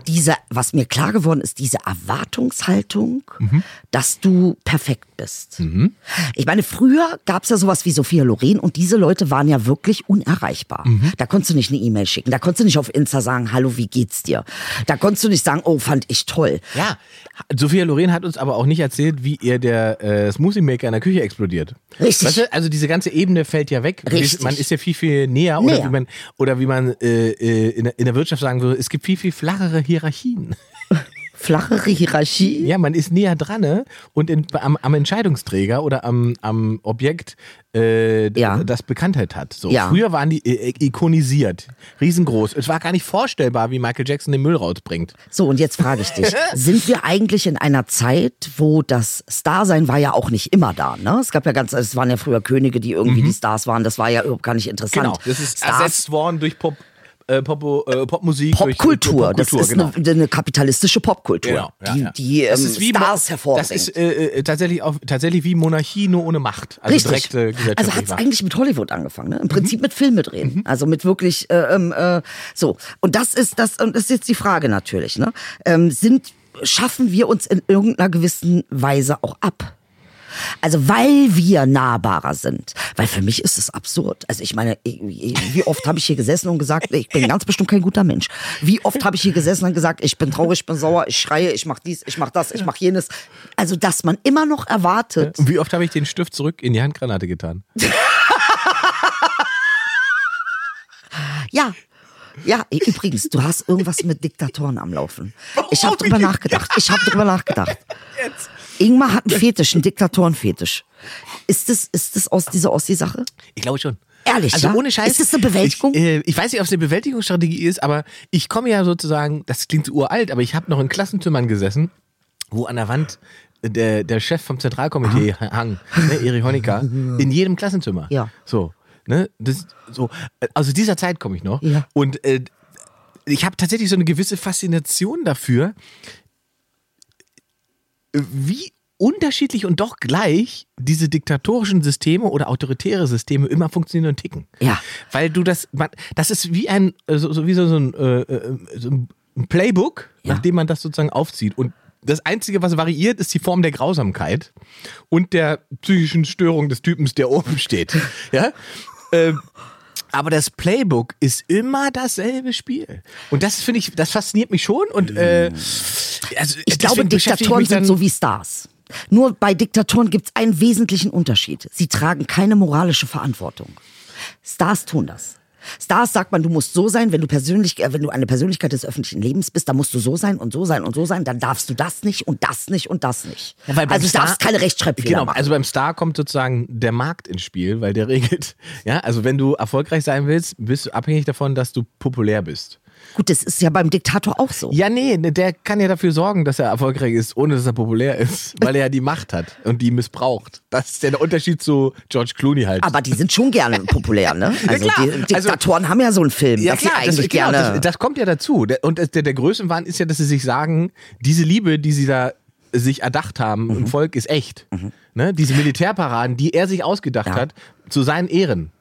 diese, was mir klar geworden ist, diese Erwartungshaltung, Mhm. dass du perfekt bist. Ich meine, früher gab es ja sowas wie Sophia Loren und diese Leute waren ja wirklich unerreichbar. Mhm. Da konntest du nicht eine E-Mail schicken, da konntest du nicht auf Insta sagen, hallo, wie geht's dir? Da konntest du nicht sagen, oh, fand ich toll. Ja, Sophia Loren hat uns aber auch nicht erzählt, wie ihr der äh, Smoothie Maker in der Küche explodiert. Richtig. Weißt du, also diese ganze Ebene fällt ja weg. Richtig. Man ist ja viel, viel näher. Oder Näher. wie man, oder wie man äh, äh, in, der, in der Wirtschaft sagen würde, es gibt viel, viel flachere Hierarchien. Flachere Hierarchie. Ja, man ist näher dran ne? und in, am, am Entscheidungsträger oder am, am Objekt, äh, Ja. das Bekanntheit hat. So. Ja. Früher waren die äh, ikonisiert, riesengroß. Es war gar nicht vorstellbar, wie Michael Jackson den Müll rausbringt. So, und jetzt frage ich dich, sind wir eigentlich in einer Zeit, wo das Starsein war ja auch nicht immer da, ne? Es gab ja ganz, es waren ja früher Könige, die irgendwie die Stars waren, das war ja überhaupt gar nicht interessant. Mhm. Genau, das ist Stars, ersetzt worden durch Pop, äh, Popo, äh, Popmusik. Popkultur, durch das ist genau. eine, eine kapitalistische Popkultur, Genau, ja, die, ja. die Das ähm, ist wie Mo- Stars hervorbringt. Das ist äh, äh, tatsächlich, auf, tatsächlich wie Monarchie, nur ohne Macht. Also Richtig. gesellschaftliche Also hat es eigentlich mit Hollywood angefangen, ne? Im Prinzip Mhm. mit Filme drehen. Also mit wirklich äh, ähm, äh, so. Und das ist das und das ist jetzt die Frage natürlich, ne? Ähm, sind schaffen wir uns in irgendeiner gewissen Weise auch ab? Also weil wir nahbarer sind. Weil für mich ist es absurd. Also ich meine, wie oft habe ich hier gesessen und gesagt, ich bin ganz bestimmt kein guter Mensch. Wie oft habe ich hier gesessen und gesagt, ich bin traurig, ich bin sauer, ich schreie, ich mach dies, ich mach das, ich mach jenes. Also dass man immer noch erwartet, Und wie oft habe ich den Stift zurück in die Handgranate getan? Ja. Ja, übrigens, du hast irgendwas mit Diktatoren am Laufen. Ich habe drüber nachgedacht. Ich habe drüber nachgedacht. Ingmar hat einen Fetisch, einen Diktatorenfetisch. Ist das, ist das aus dieser Ossi-Sache? Ich glaube schon. Ehrlich, also ja? ohne Scheiß. Ist das eine Bewältigung? Ich, äh, ich weiß nicht, ob es eine Bewältigungsstrategie ist, aber ich komme ja sozusagen, das klingt uralt, aber ich habe noch in Klassenzimmern gesessen, wo an der Wand der, der Chef vom Zentralkomitee hang, ne, Erich Honecker, in jedem Klassenzimmer. Ja. So, ne, das, so, aus dieser Zeit komme ich noch. Ja. Und äh, ich habe tatsächlich so eine gewisse Faszination dafür, wie unterschiedlich und doch gleich diese diktatorischen Systeme oder autoritäre Systeme immer funktionieren und ticken. Ja. Weil du das, man, das ist wie ein, äh, so, wie so, so, ein, äh, äh, so ein Playbook, Ja. nachdem man das sozusagen aufzieht. Und das Einzige, was variiert, ist die Form der Grausamkeit und der psychischen Störung des Typens, der oben steht. Ja? Ähm, aber das Playbook ist immer dasselbe Spiel. Und das finde ich, das fasziniert mich schon. Und äh, also Ich glaube, Diktatoren sind so wie Stars. Nur bei Diktatoren gibt es einen wesentlichen Unterschied. Sie tragen keine moralische Verantwortung. Stars tun das. Stars sagt man, du musst so sein, wenn du persönlich, äh, wenn du eine Persönlichkeit des öffentlichen Lebens bist, dann musst du so sein und so sein und so sein, dann darfst du das nicht und das nicht und das nicht. Ja, also du Star- darfst keine Rechtschreibfehler Genau, machen. also beim Star kommt sozusagen der Markt ins Spiel, weil der regelt. Ja, also wenn du erfolgreich sein willst, bist du abhängig davon, dass du populär bist. Gut, das ist ja beim Diktator auch so. Ja, nee, ne, der kann ja dafür sorgen, dass er erfolgreich ist, ohne dass er populär ist, weil er ja die Macht hat und die missbraucht. Das ist ja der Unterschied zu George Clooney halt. Aber die sind schon gerne populär, ne? Also klar. die Diktatoren haben ja so einen Film, ja, dass klar, sie eigentlich das, genau, gerne. das, das kommt ja dazu. Und der, der Größenwahn ist ja, dass sie sich sagen, diese Liebe, die sie da sich erdacht haben im Volk, ist echt. Ne? Diese Militärparaden, die er sich ausgedacht Ja. hat, zu seinen Ehren.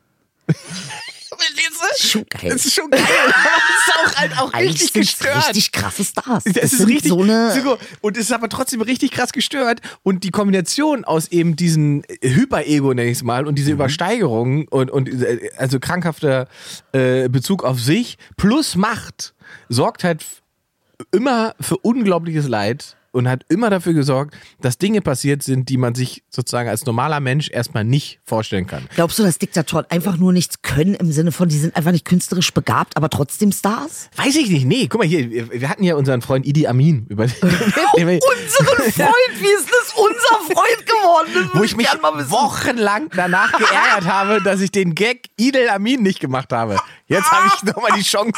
Verstehst du? Schon geil. Das ist schon geil. Aber ist auch halt auch Eigentlich richtig gestört. richtig krasse Stars. Es Das ist richtig so eine. und es ist aber trotzdem richtig krass gestört. Und die Kombination aus eben diesen Hyper-Ego, nenne ich es mal, und Mhm. diese Übersteigerung und, und äh, also krankhafter äh, Bezug auf sich plus Macht sorgt halt immer für unglaubliches Leid und hat immer dafür gesorgt, dass Dinge passiert sind, die man sich sozusagen als normaler Mensch erstmal nicht vorstellen kann. Glaubst du, dass Diktatoren einfach nur nichts können im Sinne von, die sind einfach nicht künstlerisch begabt, aber trotzdem Stars? Weiß ich nicht. Nee, guck mal hier, wir hatten ja unseren Freund Idi Amin über Unseren Freund, wie ist das unser Freund geworden? Wo ich mich wochenlang danach geärgert habe, dass ich den Gag Idel Amin nicht gemacht habe. Jetzt habe ich nochmal die Chance.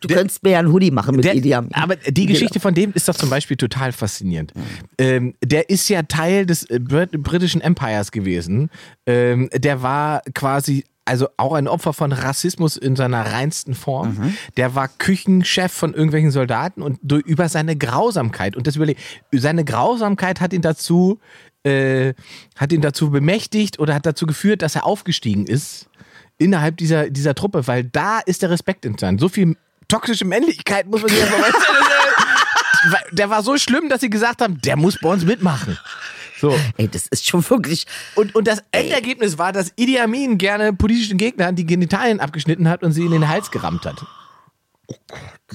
Du könntest mir ja einen Hoodie machen mit Der, Idi Amin. aber die Geschichte von dem ist doch zum Beispiel total faszinierend. Ähm, der ist ja Teil des äh, Brit britischen Empires gewesen. Ähm, der war quasi also auch ein Opfer von Rassismus in seiner reinsten Form. Der war Küchenchef von irgendwelchen Soldaten und durch, über seine Grausamkeit und das überleg, seine Grausamkeit hat ihn dazu äh, hat ihn dazu bemächtigt oder hat dazu geführt, dass er aufgestiegen ist innerhalb dieser, dieser Truppe, weil da ist der Respekt entstanden. So viel toxische Männlichkeit muss man sich einfach weil Der war so schlimm, dass sie gesagt haben, der muss bei uns mitmachen. So. Ey, das ist schon wirklich. Und, und das Endergebnis war, dass Idi Amin gerne politischen Gegnern die Genitalien abgeschnitten hat und sie in den Hals gerammt hat.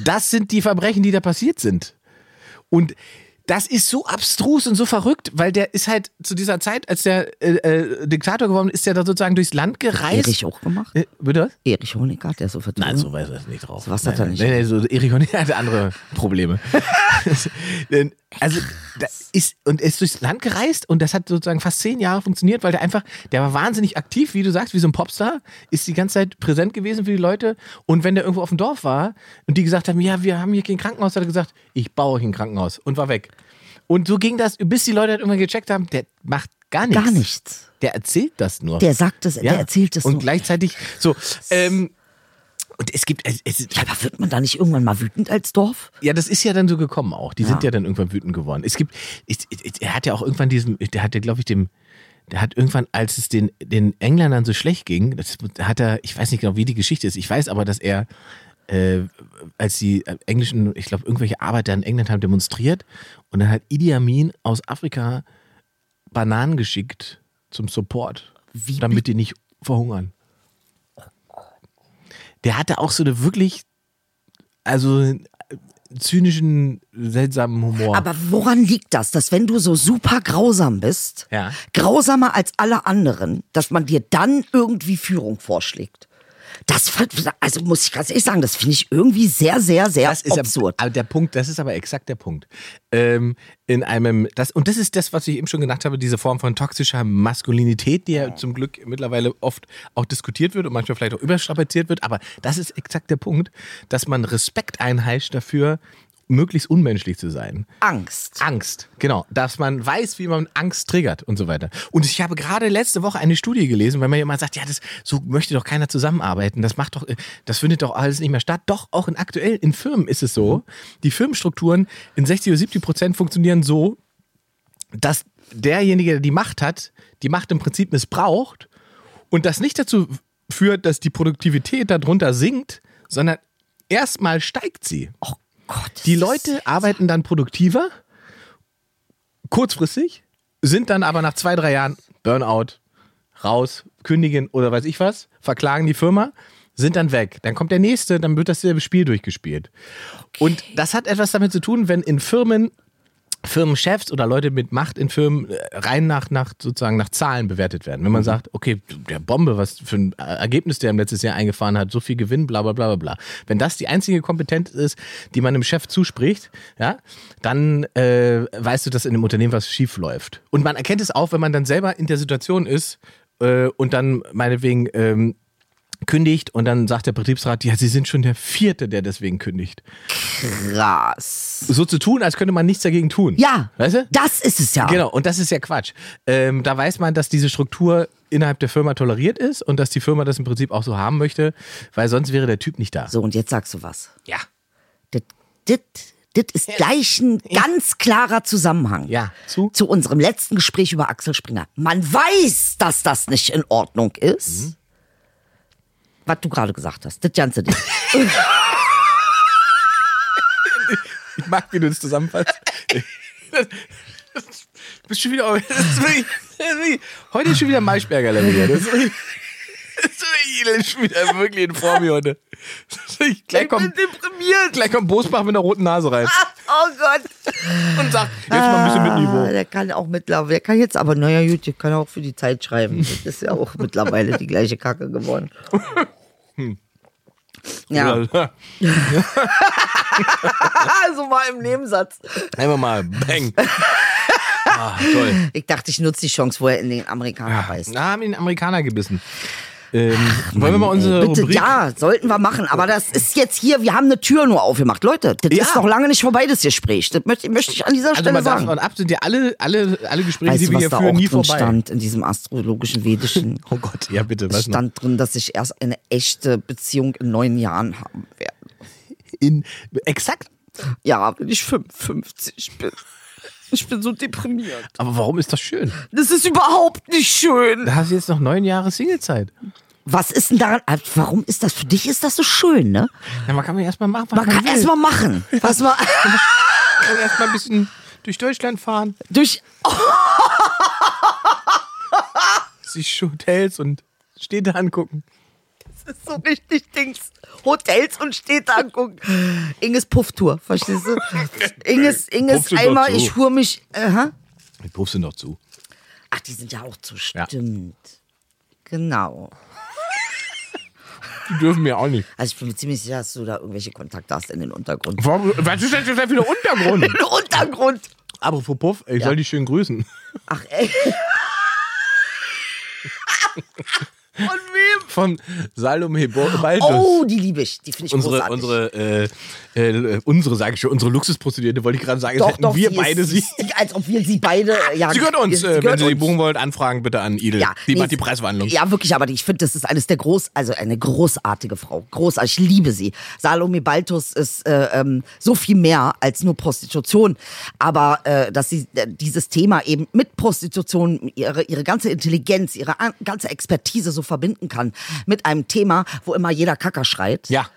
Das sind die Verbrechen, die da passiert sind. Und das ist so abstrus und so verrückt, weil der ist halt zu dieser Zeit, als der äh, äh, Diktator geworden ist, der da sozusagen durchs Land gereist. Erich auch gemacht? Äh, bitte was? Erich Honecker, der so vertont. Nein, so weiß er nicht drauf. So was hat er nicht. Nein, nein, so Erich Honecker hatte andere Probleme. also, da ist, und er ist durchs Land gereist und das hat sozusagen fast zehn Jahre funktioniert, weil der einfach, der war wahnsinnig aktiv, wie du sagst, wie so ein Popstar, ist die ganze Zeit präsent gewesen für die Leute und wenn der irgendwo auf dem Dorf war und die gesagt haben, ja, wir haben hier kein Krankenhaus, hat er gesagt, ich baue euch ein Krankenhaus und war weg. Und so ging das, bis die Leute halt irgendwann gecheckt haben, der macht gar nichts. Gar nichts. Der erzählt das nur. Der sagt es, der erzählt es Und nur. gleichzeitig so. Ähm, und es gibt, es, es, Ja, aber wird man da nicht irgendwann mal wütend als Dorf? ja, das ist ja dann so gekommen auch. Die sind Ja. ja dann irgendwann wütend geworden. Es gibt, es, es, er hat ja auch irgendwann diesen, der hat ja, glaube ich, dem, der hat irgendwann, als es den, den Engländern so schlecht ging, das hat er, ich weiß nicht genau, wie die Geschichte ist. Ich weiß aber, dass er, äh, als die äh, englischen, ich glaube, irgendwelche Arbeiter in England haben demonstriert und dann hat Idi Amin aus Afrika Bananen geschickt zum Support, Wie damit die nicht verhungern. Der hatte auch so eine wirklich, also äh, zynischen, seltsamen Humor. Aber woran liegt das, dass wenn du so super grausam bist, Ja. grausamer als alle anderen, dass man dir dann irgendwie Führung vorschlägt? Das, also muss ich ganz ehrlich sagen, das finde ich irgendwie sehr, sehr, sehr das absurd. Aber der Punkt, das ist aber exakt der Punkt. Ähm, in einem, das, und das ist das, was ich eben schon genannt habe, diese Form von toxischer Maskulinität, die ja zum Glück mittlerweile oft auch diskutiert wird und manchmal vielleicht auch überstrapaziert wird. Aber das ist exakt der Punkt, dass man Respekt einheischt dafür, möglichst unmenschlich zu sein. Angst. Angst, genau. Dass man weiß, wie man Angst triggert und so weiter. Und ich habe gerade letzte Woche eine Studie gelesen, weil man ja immer sagt, ja, das, so möchte doch keiner zusammenarbeiten. Das macht doch, äh, das findet doch alles nicht mehr statt. Doch, auch in aktuell, in Firmen ist es so. Die Firmenstrukturen in 60 oder 70 Prozent funktionieren so, dass derjenige, der die Macht hat, die Macht im Prinzip missbraucht und das nicht dazu führt, dass die Produktivität darunter sinkt, sondern erstmal steigt sie. Oh Gott. Die Leute arbeiten dann produktiver, kurzfristig, sind dann aber nach zwei, drei Jahren Burnout, raus, kündigen oder weiß ich was, verklagen die Firma, sind dann weg. Dann kommt der nächste, dann wird dasselbe Spiel durchgespielt. Und das hat etwas damit zu tun, wenn in Firmen Firmenchefs oder Leute mit Macht in Firmen äh, rein nach, nach sozusagen nach Zahlen bewertet werden. Wenn man sagt, okay, der Bombe, was für ein Ergebnis der im letztes Jahr eingefahren hat, so viel Gewinn, bla bla bla bla bla. Wenn das die einzige Kompetenz ist, die man einem Chef zuspricht, ja, dann äh, weißt du, dass in dem Unternehmen was schief läuft. Und man erkennt es auch, wenn man dann selber in der Situation ist äh, und dann meinetwegen ähm, kündigt und dann sagt der Betriebsrat, ja, Sie sind schon der Vierte, der deswegen kündigt. Krass. So zu tun, als könnte man nichts dagegen tun. Ja, Weißt du? das ist es ja. Genau, und das ist ja Quatsch. Ähm, da weiß man, dass diese Struktur innerhalb der Firma toleriert ist und dass die Firma das im Prinzip auch so haben möchte, weil sonst wäre der Typ nicht da. So, und jetzt sagst du was. Ja. Das, das, das ist gleich ein ganz klarer Zusammenhang. Ja, zu? Zu unserem letzten Gespräch über Axel Springer. Man weiß, dass das nicht in Ordnung ist. Mhm. Was du gerade gesagt hast, das ganze Ding. Ich mag, wie du das zusammenfasst. Bist schon wieder. Das ist wirklich, das ist wirklich, heute ist schon wieder Maischberger-Level hier. Das ist wirklich. In Form heute. Das ist wirklich, gleich kommt, deprimiert. gleich kommt Bosbach mit einer roten Nase rein Oh Gott. und sagt, jetzt mal ein bisschen mit Ah, Niveau. der kann auch mittlerweile, der kann jetzt aber, naja, gut, der kann auch für die Zeit schreiben. Das ist ja auch mittlerweile die gleiche Kacke geworden. Ja, Oder- also mal im Nebensatz. Einfach mal, bang. Ah, toll. Ich dachte, ich nutze die Chance, wo er in den Amerikaner beißt. Na, haben ihn Amerikaner gebissen. Ähm, wollen wir mal unsere Bitte, Rubrik... ja, sollten wir machen. Aber das ist jetzt hier, wir haben eine Tür nur aufgemacht. Leute, das Ja. ist noch lange nicht vorbei, das Gespräch. Das möchte, möchte ich an dieser Also Stelle sagen. davon ab, sind ja alle, alle, alle Gespräche, Weißt die wir hier führen, nie vorbei. stand in diesem astrologischen Vedischen? Oh Gott, ja bitte, was noch? stand drin, dass ich erst eine echte Beziehung in neun Jahren haben werde. In, exakt. Ja, wenn ich 55 bin. Ich bin so deprimiert. Aber warum ist das schön? Das ist überhaupt nicht schön. Da hast du jetzt noch neun Jahre Singlezeit. Was ist denn daran? äh, Warum ist das für dich? Ist das so schön, ne? Ja, man kann ja erstmal machen, was Man kann will. erst mal machen. Was man kann erstmal ein bisschen durch Deutschland fahren, durch. sich Hotels und Städte angucken. Das ist so richtig Dings. Hotels und Städte angucken. Inges Pufftour, verstehst du? Inges, Inges Puff einmal, ich fuhr mich. Aha. Die Puffs sind noch zu. Ach, die sind ja auch zu Ja. stimmt. Genau. Die dürfen mir auch nicht. Also ich bin mir ziemlich sicher, dass du da irgendwelche Kontakte hast in den Untergrund. Warum, was ist denn das für ein Untergrund? In den Untergrund! Aber vor Puff, ich Ja. soll dich schön grüßen. Ach ey. Wem? Von Salome Baltus. Oh, die liebe ich. Die finde ich Unsere, großartig. unsere, äh, äh, unsere, sage ich schon, unsere Luxusprostituierte, wollte ich gerade sagen, doch, doch, wir beide ist, sie. Als ob wir sie beide. äh, Ja, Sie gehört uns, sie äh, wenn gehört Sie die buchen wollt, anfragen bitte an Idel. Ja, die nee, macht die Preisverhandlung. Ja, wirklich, aber ich finde, das ist eines der groß, also eine großartige Frau. Großartig, ich liebe sie. Salome Baltus ist äh, ähm, so viel mehr als nur Prostitution. Aber äh, dass sie äh, dieses Thema eben mit Prostitution, ihre, ihre ganze Intelligenz, ihre an, ganze Expertise so verbinden kann mit einem Thema, wo immer jeder Kacker schreit. Ja.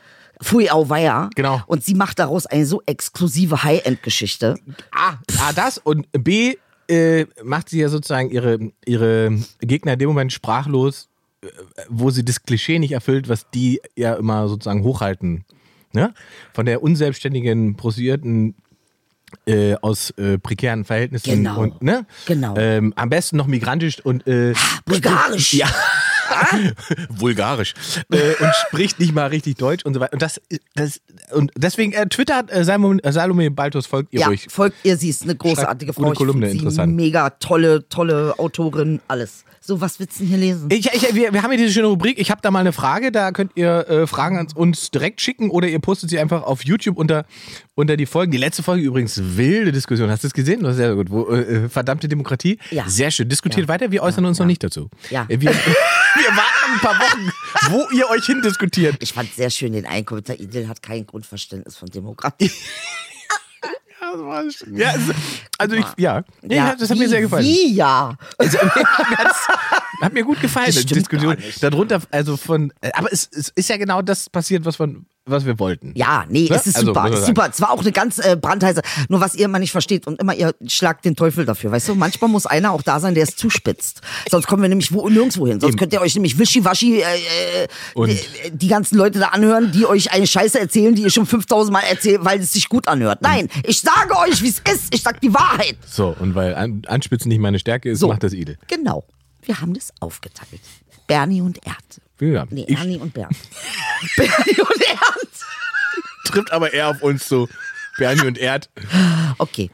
Pfui auweia. Genau. Und sie macht daraus eine so exklusive High-End-Geschichte. A, A, das und B, äh, macht sie ja sozusagen ihre, ihre Gegner in dem Moment sprachlos, äh, wo sie das Klischee nicht erfüllt, was die ja immer sozusagen hochhalten. Ne? Von der unselbstständigen Prostituierten äh, aus äh, prekären Verhältnissen Genau. und ne? Genau. Ähm, am besten noch migrantisch und äh, Bulgarisch. Ja. Vulgarisch. Äh, und spricht nicht mal richtig Deutsch und so weiter. Und das, das und deswegen äh, twittert äh, Salome, äh, Salome Baltus folgt ihr Ja, ruhig. folgt ihr, sie ist eine großartige Frau. gute Kolumne, interessant. Mega tolle, tolle Autorin, alles. So, was willst du denn hier lesen? Ich, ich, wir, wir haben hier diese schöne Rubrik. Ich habe da mal eine Frage. Da könnt ihr äh, Fragen an uns direkt schicken oder ihr postet sie einfach auf YouTube unter, unter die Folgen. Die letzte Folge übrigens wilde Diskussion. Hast du es gesehen? Das ist sehr gut. Wo, äh, verdammte Demokratie. Ja. Sehr schön. Diskutiert Ja. weiter. Wir äußern uns noch nicht dazu. Ja. Äh, Wir, ein paar Wochen, wo ihr euch hindiskutiert. Ich fand sehr schön den einen Kommentar. Idil hat kein Grundverständnis von Demokratie. Ja, das war schön. Ja, also, also ich, ja. Nee, das hat wie, mir sehr gefallen. Wie ja? Also, hat's- hat mir gut gefallen, die Diskussion. Darunter, also von, äh, aber es, es ist ja genau das passiert, was, von, was wir wollten. Ja, nee, Ne? es ist Also, super. man ist super. Es war auch eine ganz äh, brandheiße. Nur was ihr immer nicht versteht und immer ihr schlagt den Teufel dafür. Weißt du, manchmal muss einer auch da sein, der es zuspitzt. Sonst kommen wir nämlich wo, nirgendwo hin. Sonst Eben. könnt ihr euch nämlich wischiwaschi äh, äh, Und- die, die ganzen Leute da anhören, die euch eine Scheiße erzählen, die ihr schon 5000 Mal erzählt, weil es sich gut anhört. Nein, ich sage euch, wie es ist. Ich sag die Wahrheit. So, und weil An Anspitzen nicht meine Stärke ist, So. macht das Idel. Genau. Wir haben das aufgeteilt. Bernie und Erd. Ja, Nee, ich Ernie und Bernd. Bernie und Erd. trifft aber eher auf uns so. Bernie und Erd. Okay.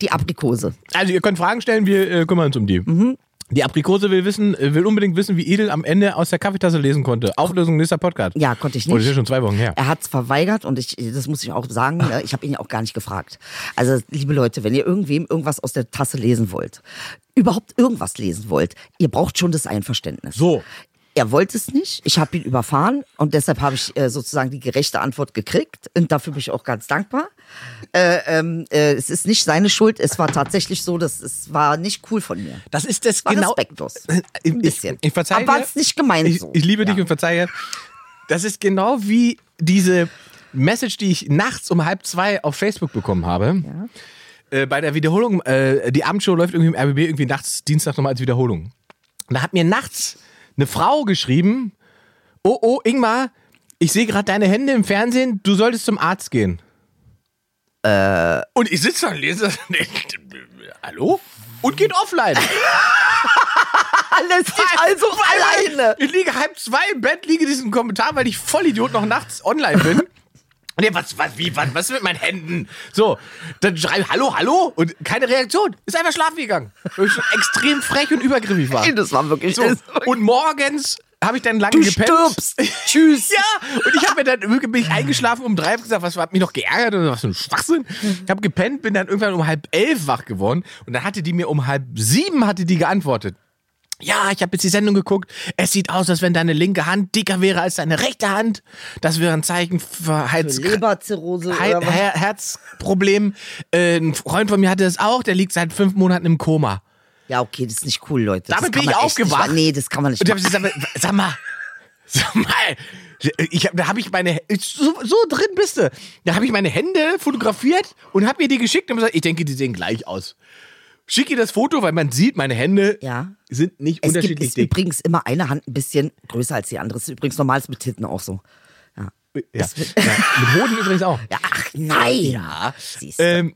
Die Aprikose. Also ihr könnt Fragen stellen, wir äh, kümmern uns um die. Mhm. Die Aprikose will wissen, äh, will unbedingt wissen, wie Idel am Ende aus der Kaffeetasse lesen konnte. Auflösung nächster Podcast. Ja, konnte ich Oh, das nicht. ist ja schon zwei Wochen her. Er hat es verweigert und ich, das muss ich auch sagen, ne, ich habe ihn ja auch gar nicht gefragt. Also, liebe Leute, wenn ihr irgendwem irgendwas aus der Tasse lesen wollt, überhaupt irgendwas lesen wollt, ihr braucht schon das Einverständnis. So. Er wollte es nicht. Ich habe ihn überfahren und deshalb habe ich äh, sozusagen die gerechte Antwort gekriegt. Und dafür bin ich auch ganz dankbar. Äh, ähm, äh, es ist nicht seine Schuld. Es war tatsächlich so, dass es war nicht cool von mir. Das ist das War genau. respektlos. Ich, Ein bisschen. Ich, ich verzeihe Aber es nicht gemeint ich, so. Ich liebe dich Ja. und verzeihe. Das ist genau wie diese Message, die ich nachts um halb zwei auf Facebook bekommen habe. Äh, bei der Wiederholung, äh, die Abendshow läuft irgendwie im RBB irgendwie nachts, Dienstag nochmal als Wiederholung. Und da hat mir nachts eine Frau geschrieben, oh, oh, Ingmar, ich sehe gerade deine Hände im Fernsehen, du solltest zum Arzt gehen. Äh. Und ich sitze da und lese das. Hallo? Und geht offline. Alles dich also alleine. Ich liege halb zwei im Bett, liege diesen Kommentar, weil ich Vollidiot noch nachts online bin. Und der, was, was, wie, was, was ist mit meinen Händen? So, dann schreibe Hallo, hallo und keine Reaktion. Ist einfach schlafen gegangen. Weil ich schon extrem frech und übergriffig war. Das war wirklich So, und morgens habe ich dann lange Du gepennt. stirbst. Tschüss. Ja, und ich habe mir dann irgendwie bin ich eingeschlafen um drei, hab gesagt, was hat mich noch geärgert oder was für ein Schwachsinn. Ich habe gepennt, bin dann irgendwann um halb elf wach geworden und dann hatte die mir um halb sieben hatte die geantwortet. Ja, ich habe jetzt die Sendung geguckt. Es sieht aus, als wenn deine linke Hand dicker wäre als deine rechte Hand. Das wäre ein Zeichen für Herz Leberzirrhose He oder was? Her Herzproblem. Äh, ein Freund von mir hatte das auch. Der liegt seit fünf Monaten im Koma. Ja, okay, das ist nicht cool, Leute. Damit bin ich aufgewacht. Nicht, nee, das kann man nicht Und machen. gesagt, sag mal, sag mal, ich hab, da habe ich meine, so, so drin bist du. Da habe ich meine Hände fotografiert und habe mir die geschickt und gesagt, ich denke, die sehen gleich aus. Schick ihr das Foto, weil man sieht, meine Hände Ja. sind nicht Es gibt unterschiedlich ist dick. übrigens immer eine Hand ein bisschen größer als die andere. Das ist übrigens normal ist mit Titten auch so. Ja. Ja. ja. Mit Hoden übrigens auch. Ach nein. Ja. Ähm,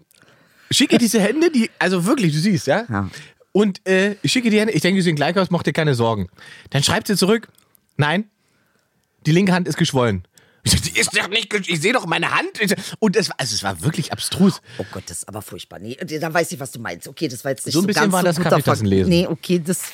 schicke diese Hände, die, also wirklich, du siehst, ja? Ja. Und äh, ich schicke die Hände, ich denke, die sehen gleich aus, mach dir keine Sorgen. Dann schreibt sie zurück, nein, die linke Hand ist geschwollen. Ich ist doch nicht, ich sehe doch meine Hand. Und es war, also es war wirklich abstrus. Oh Gott, das ist aber furchtbar. Nee, da weiß ich, was du meinst. Okay, das war jetzt nicht So so, ein bisschen ganz war so das Kaffeetassenlesen. Nee, okay, das.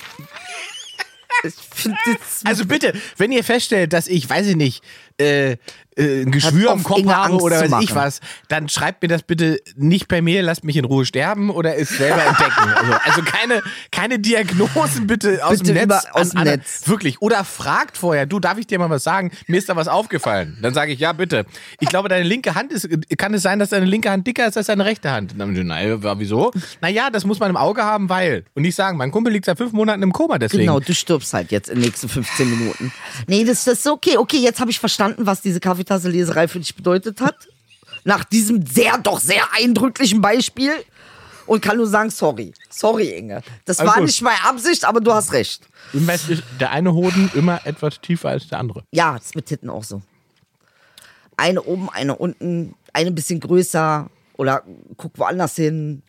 Ich finde das. Also bitte, wenn ihr feststellt, dass ich, weiß ich nicht, äh, äh, ein Geschwür auf, Kopf habe oder weiß ich was, dann schreibt mir das bitte nicht per Mail, lasst mich in Ruhe sterben oder es selber entdecken. Also, also keine, keine Diagnosen bitte aus Bitte dem Netz. aus dem Netz. Wirklich. Oder fragt vorher, du, darf ich dir mal was sagen? Mir ist da was aufgefallen. Dann sage ich, ja, bitte. Ich glaube, deine linke Hand ist, kann es sein, dass deine linke Hand dicker ist als deine rechte Hand? Nein, wieso? Naja, das muss man im Auge haben, weil. Und nicht sagen, mein Kumpel liegt seit fünf Monaten im Koma, deswegen. Genau, du stirbst halt jetzt in den nächsten 15 Minuten. Nee, das, das ist okay. Okay, jetzt habe ich verstanden, was diese Kaffeetasse-Leserei für dich bedeutet hat. Nach diesem sehr, doch sehr eindrücklichen Beispiel. Und kann nur sagen, sorry. Sorry, Inge. Das Alles war gut. nicht meine Absicht, aber du hast recht. Der eine Hoden immer etwas tiefer als der andere. Ja, das ist mit Titten auch so. Eine oben, eine unten, eine ein bisschen größer oder guck woanders hin.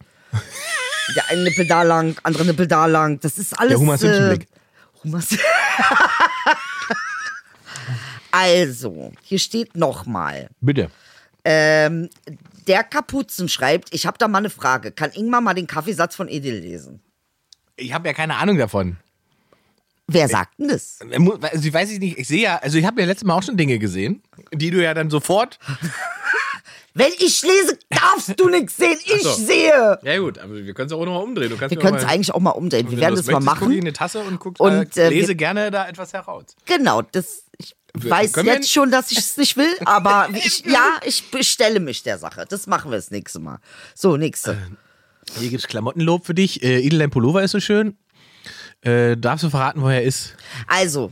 Der eine Nippel da lang, andere Nippel da lang. Das ist alles. Der Simpson-Blick. Äh, Sim- also, hier steht nochmal. Bitte. Ähm, der Kapuzen schreibt, ich habe da mal eine Frage. Kann Ingmar mal den Kaffeesatz von Edel lesen? Ich habe ja keine Ahnung davon. Wer sagt denn das? Also ich weiß ich nicht, ich sehe ja, also ich habe ja letztes Mal auch schon Dinge gesehen, die du ja dann sofort. Wenn ich lese, darfst du nichts sehen. Ich so. sehe. Ja gut, aber wir können es auch nochmal umdrehen. Du kannst Wir können es eigentlich auch mal umdrehen. Wir werden das mal machen. In eine Tasse und guck, Und, äh, äh, lese wir- gerne da etwas heraus. Genau, das. Ich weiß wir- jetzt schon, dass ich es nicht will, aber ich, ja, ich bestelle mich der Sache. Das machen wir das nächste Mal. So, nächste. Hier gibt's Klamottenlob für dich. Äh, Idel, dein Pullover ist so schön. Äh, darfst du verraten, woher er ist? Also,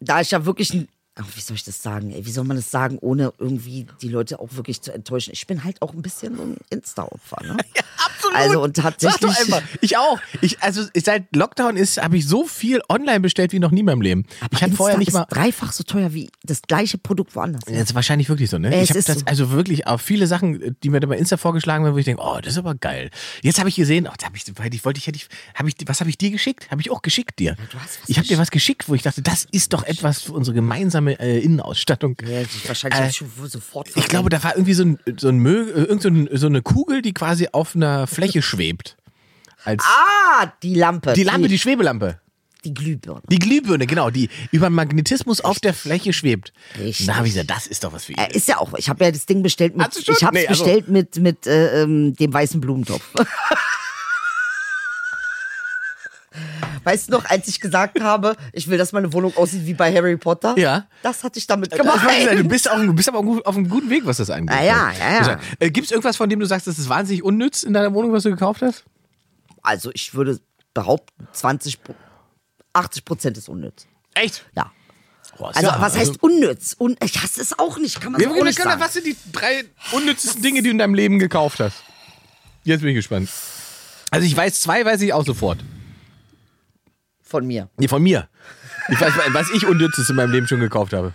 da ich ja wirklich ein. Ach, wie soll ich das sagen? Ey, wie soll man das sagen, ohne irgendwie die Leute auch wirklich zu enttäuschen? Ich bin halt auch ein bisschen so ein Insta-Opfer, ne? Absolut. Also, und tatsächlich- Sag doch einfach. Ich auch. Ich, also seit Lockdown ist, habe ich so viel online bestellt wie noch nie in meinem Leben. ich hatte Insta vorher nicht ist mal. dreifach so teuer wie das gleiche Produkt woanders. Das ist wahrscheinlich wirklich so, ne? Es ich habe das so. also wirklich auch viele Sachen, die mir da bei Insta vorgeschlagen werden, wo ich denke, oh, das ist aber geil. Jetzt habe ich gesehen, oh, da hab ich, weil ich wollte ich hätte habe ich, was habe ich dir geschickt? Habe ich auch geschickt dir. du hast was ich habe dir was geschickt, wo ich dachte, das ist doch etwas für unsere gemeinsame äh, Innenausstattung. Ja, ich- wahrscheinlich Äh, sofort Ich glaube, da war irgendwie so, ein, so, ein Mö, äh, irgend so, ein, so eine Kugel, die quasi auf einer Fläche schwebt. Als Ah, die Lampe. die Lampe, die Schwebelampe. die Glühbirne. Die Glühbirne, genau, die über Magnetismus auf der Fläche schwebt. Richtig. Da habe ich gesagt, das ist doch was für ihn. Äh, ist ja auch, ich habe ja das Ding bestellt mit, ich habe es Nee, also- bestellt mit, mit äh, ähm, dem weißen Blumentopf. Weißt du noch, als ich gesagt habe, ich will, dass meine Wohnung aussieht wie bei Harry Potter? Ja. Das hatte ich damit gemacht. mag sein, du bist, auch, du bist aber auf einem guten Weg, was das angeht. Ah, ja, ja, ja. Äh, Gibt es irgendwas, von dem du sagst, das ist wahnsinnig unnütz in deiner Wohnung, was du gekauft hast? Also ich würde behaupten, 20, Pro- 80 Prozent ist unnütz. Echt? Ja. Ist Also ja- was heißt unnütz? Un ich hasse es auch nicht, kann man Wir, so auch nicht sagen. was sind die drei unnützesten Dinge, die du in deinem Leben gekauft hast? Jetzt bin ich gespannt. Also ich weiß zwei, weiß ich auch sofort. Von mir. Nee, von mir. Ich weiß, was ich unnützes in meinem Leben schon gekauft habe.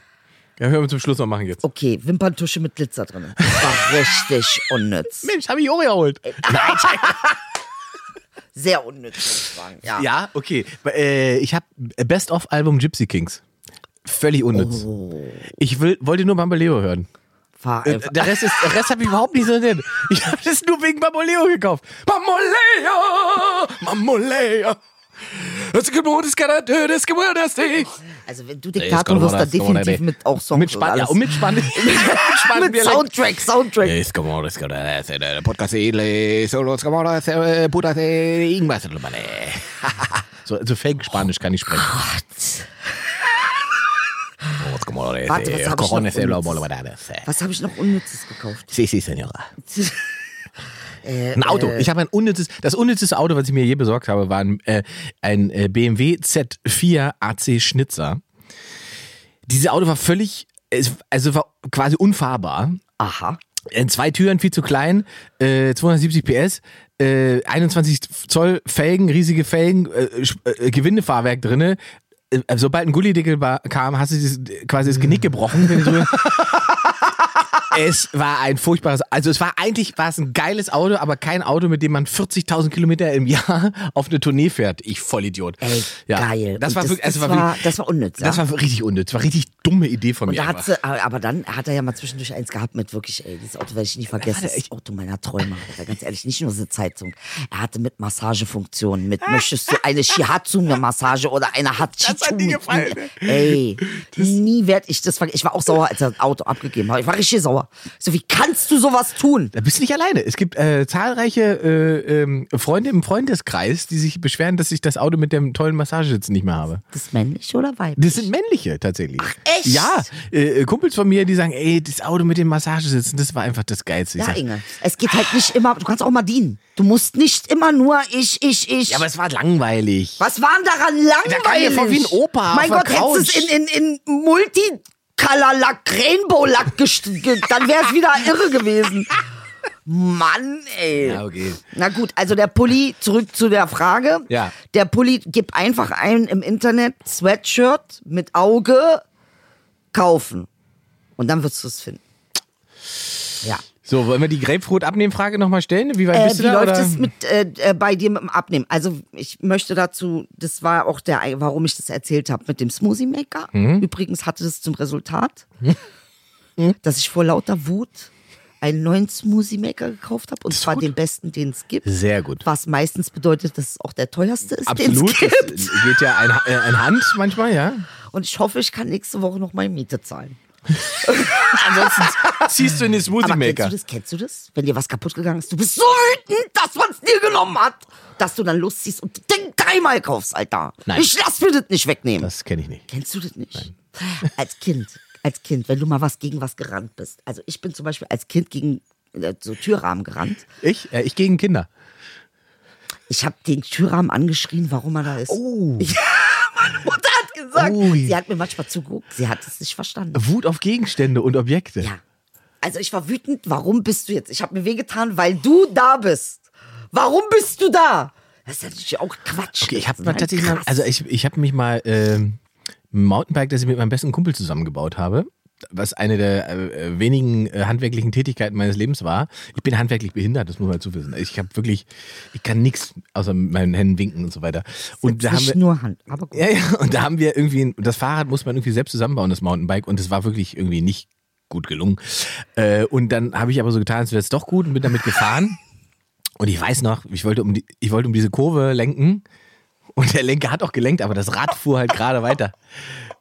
Ja, hören wir zum Schluss noch machen jetzt. Okay, Wimperntusche mit Glitzer drin. War richtig unnütz. Mensch, habe ich auch geholt. Nein, Sehr unnütz, muss ich sagen. Ja. Ja, okay. Äh, ich habe Best of Album Gypsy Kings. Völlig unnütz. Ich will, wollte nur Bambaleo hören. War Äh, Der Rest, ist, der Rest habe ich überhaupt nicht so interessiert. Ich habe das nur wegen Bamboleo gekauft. Bamboleo! Bamboleo! Das Gebot ist gerade das Gebot ist die. also wenn du Diktator wirst, dann definitiv mit auch Songs Mit Spann, und ja, und mit Spann. mit Soundtrack, Soundtrack. Es kommt, es der Podcast Edle, solo, es kommt, es Putas, irgendwas. So, so fake Spanisch kann ich sprechen. Warte, was ich noch unnützes? Was habe ich noch Unnützes gekauft? Sí, sí, señora. Ein Auto. Ich habe ein unnützes, das unnützeste Auto, was ich mir je besorgt habe, war ein, äh, ein äh, BMW Z4 AC Schnitzer. Dieses Auto war völlig, also war quasi unfahrbar. Aha. Äh, Zwei Türen, viel zu klein, äh, 270 PS, äh, 21 Zoll Felgen, riesige Felgen, äh, äh, Gewindefahrwerk drinne. Äh, Sobald ein Gullideckel kam, hast du quasi das Genick gebrochen. Wenn du so es war ein furchtbares, also es war eigentlich war es ein geiles Auto, aber kein Auto, mit dem man 40.000 Kilometer im Jahr auf eine Tournee fährt. Ich Vollidiot. Ey, Ja. geil. Das war das, wirklich, also das, war war, wirklich, das war unnütz. das ja? war richtig unnütz. War richtig dumme Idee von Und mir. da sie, aber dann hat er ja mal zwischendurch eins gehabt mit wirklich, ey, dieses Auto werde ich nie vergessen. Das echt- Auto meiner Träume. Alter, ganz ehrlich, nicht nur so eine Zeitung. Er hatte mit Massagefunktionen, mit möchtest du eine Shihatsu-Massage oder eine Hachichu? Das hat dir gefallen? Ey, nie werde ich das vergessen. Ich war auch sauer, als er das Auto abgegeben hat. Ich war richtig sauer. So, wie kannst du sowas tun? Da bist du nicht alleine. Es gibt äh, zahlreiche äh, ähm, Freunde im Freundeskreis, die sich beschweren, dass ich das Auto mit dem tollen Massagesitz nicht mehr habe. Das ist männlich oder weiblich? Das sind männliche tatsächlich. Ach, echt? Ja, äh, Kumpels von mir, die sagen, ey, das Auto mit dem Massagesitzen, das war einfach das Geilste. Ich Ja, sag, Inge. Es geht halt nicht immer, du kannst auch mal dienen. Du musst nicht immer nur ich, ich, ich. ja, aber es war langweilig. Was war denn daran langweilig? Da kam mir vor wie ein Opa Mein Gott, hättest du es in, in, in Multicolor-Lack, Rainbow-Lack dann wäre es wieder irre gewesen. Mann, ey. Ja, okay. Na gut, also der Pulli, zurück zu der Frage. Ja. Der Pulli, gib einfach ein im Internet, Sweatshirt mit Auge, kaufen. Und dann wirst du es finden. Ja. So, wollen wir die Grapefruit-Abnehmen-Frage nochmal stellen? Wie weit Äh, bist wie du da? läuft oder? es mit äh, äh, bei dir mit dem Abnehmen? Also ich möchte dazu, das war auch der, warum ich das erzählt habe mit dem Smoothie Maker. Mhm. Übrigens hatte das zum Resultat, dass ich vor lauter Wut einen neuen Smoothie Maker gekauft habe und zwar den besten, den es gibt. Sehr gut. Was meistens bedeutet, dass es auch der teuerste ist, Absolut. den es gibt. Es geht ja ein, äh, ein Hand manchmal, ja. Und ich hoffe, ich kann nächste Woche noch meine Miete zahlen. Ansonsten ziehst du in den Smoothie Aber kennst Maker. du das? Kennst du das? Wenn dir was kaputt gegangen ist, du bist so wütend, dass man es dir genommen hat, dass du dann Lust ziehst und den dreimal kaufst, Alter. Nein. Ich lass mir das nicht wegnehmen. Das kenne ich nicht. Kennst du das nicht? Als Kind, als Kind, wenn du mal was gegen was gerannt bist. Also ich bin zum Beispiel als Kind gegen äh, so Türrahmen gerannt. Ich? Äh, ich gegen Kinder. Ich habe den Türrahmen angeschrien, warum er da ist. Oh. Ja, meine Mutter gesagt, Ui. sie hat mir manchmal zugeguckt, sie hat es nicht verstanden. Wut auf Gegenstände und Objekte. Ja. Also ich war wütend, warum bist du jetzt? Ich habe mir wehgetan, weil du da bist. Warum bist du da? Das ist natürlich auch Quatsch. Okay, ich habe Das mal tatsächlich mal, also ich, ich habe mich mal ähm, ein Mountainbike, das ich mit meinem besten Kumpel zusammengebaut habe, was eine der äh, wenigen äh, handwerklichen Tätigkeiten meines Lebens war. Ich bin handwerklich behindert, das muss man dazu wissen. Ich habe wirklich, ich kann nichts außer mit meinen Händen winken und so weiter. Und da haben wir, nur Hand, aber gut. ja, ja, und da haben wir irgendwie, das Fahrrad muss man irgendwie selbst zusammenbauen, das Mountainbike, und das war wirklich irgendwie nicht gut gelungen. Äh, und dann habe ich aber so getan, als wäre es doch gut und bin damit gefahren. Und ich weiß noch, ich wollte um die, ich wollte um diese Kurve lenken und der Lenker hat auch gelenkt, aber das Rad fuhr halt gerade weiter.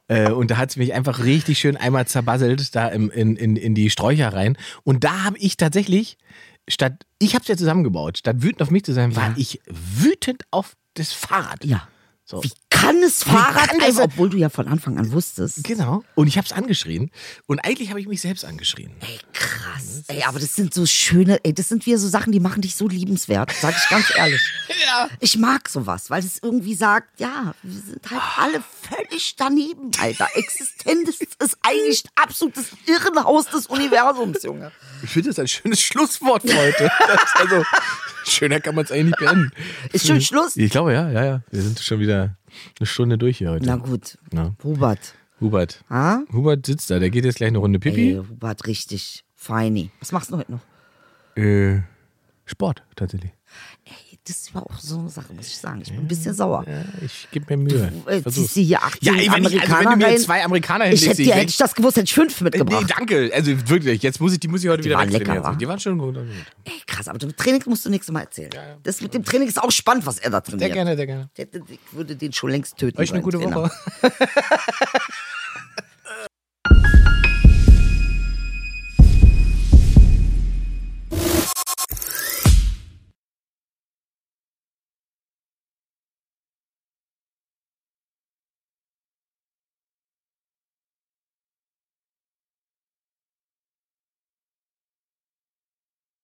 Äh, und da hat es mich einfach richtig schön einmal zerbasselt, da im, in, in, in die Sträucher rein. Und da habe ich tatsächlich, statt, ich habe es ja zusammengebaut, statt wütend auf mich zu sein, war ich wütend auf das Fahrrad. Ja. So. Wie kann es Fahrrad kann das- einfach, obwohl du ja von Anfang an wusstest. Genau. Und ich habe es angeschrien. Und eigentlich habe ich mich selbst angeschrien. Ey, krass. Ey, aber das sind so schöne, ey, das sind wieder so Sachen, die machen dich so liebenswert, sag ich ganz ehrlich. Ja. Ich mag sowas, weil es irgendwie sagt, ja, wir sind halt alle völlig daneben, Alter. Existenz ist eigentlich absolutes Irrenhaus des Universums, Junge. Ich finde das ein schönes Schlusswort für heute. Das also, schöner kann man es eigentlich nicht beenden. Ist schon Schluss? Ich glaube, ja, ja, ja. Wir sind schon wieder eine Stunde durch hier heute. Na gut. Ja. Hubert. Hubert. Ah? Hubert sitzt da, der geht jetzt gleich eine Runde Pipi. Ey, Hubert, richtig feini. Was machst du heute noch? Äh, Sport, tatsächlich. Das ist aber auch so eine Sache, muss ich sagen. Ich bin ein bisschen sauer. Ja, ich gebe mir Mühe. Äh, Versuch's. ziehst du hier 18 Ja, ey, wenn, ich, also wenn du mir zwei Amerikaner Ich hinlegst, hätte, ich hätte ich das gewusst, hätte ich fünf Nee, mitgebracht. danke. Also wirklich, jetzt muss ich, die muss ich heute wieder waren lecker, wa? Die waren schon gut. Ey, krass, aber das Training musst du nächstes Mal erzählen. Das mit dem Training ist auch spannend, was er da trainiert. Sehr gerne, sehr gerne. Ich würde den schon längst töten. Euch eine gute Trainer. Woche.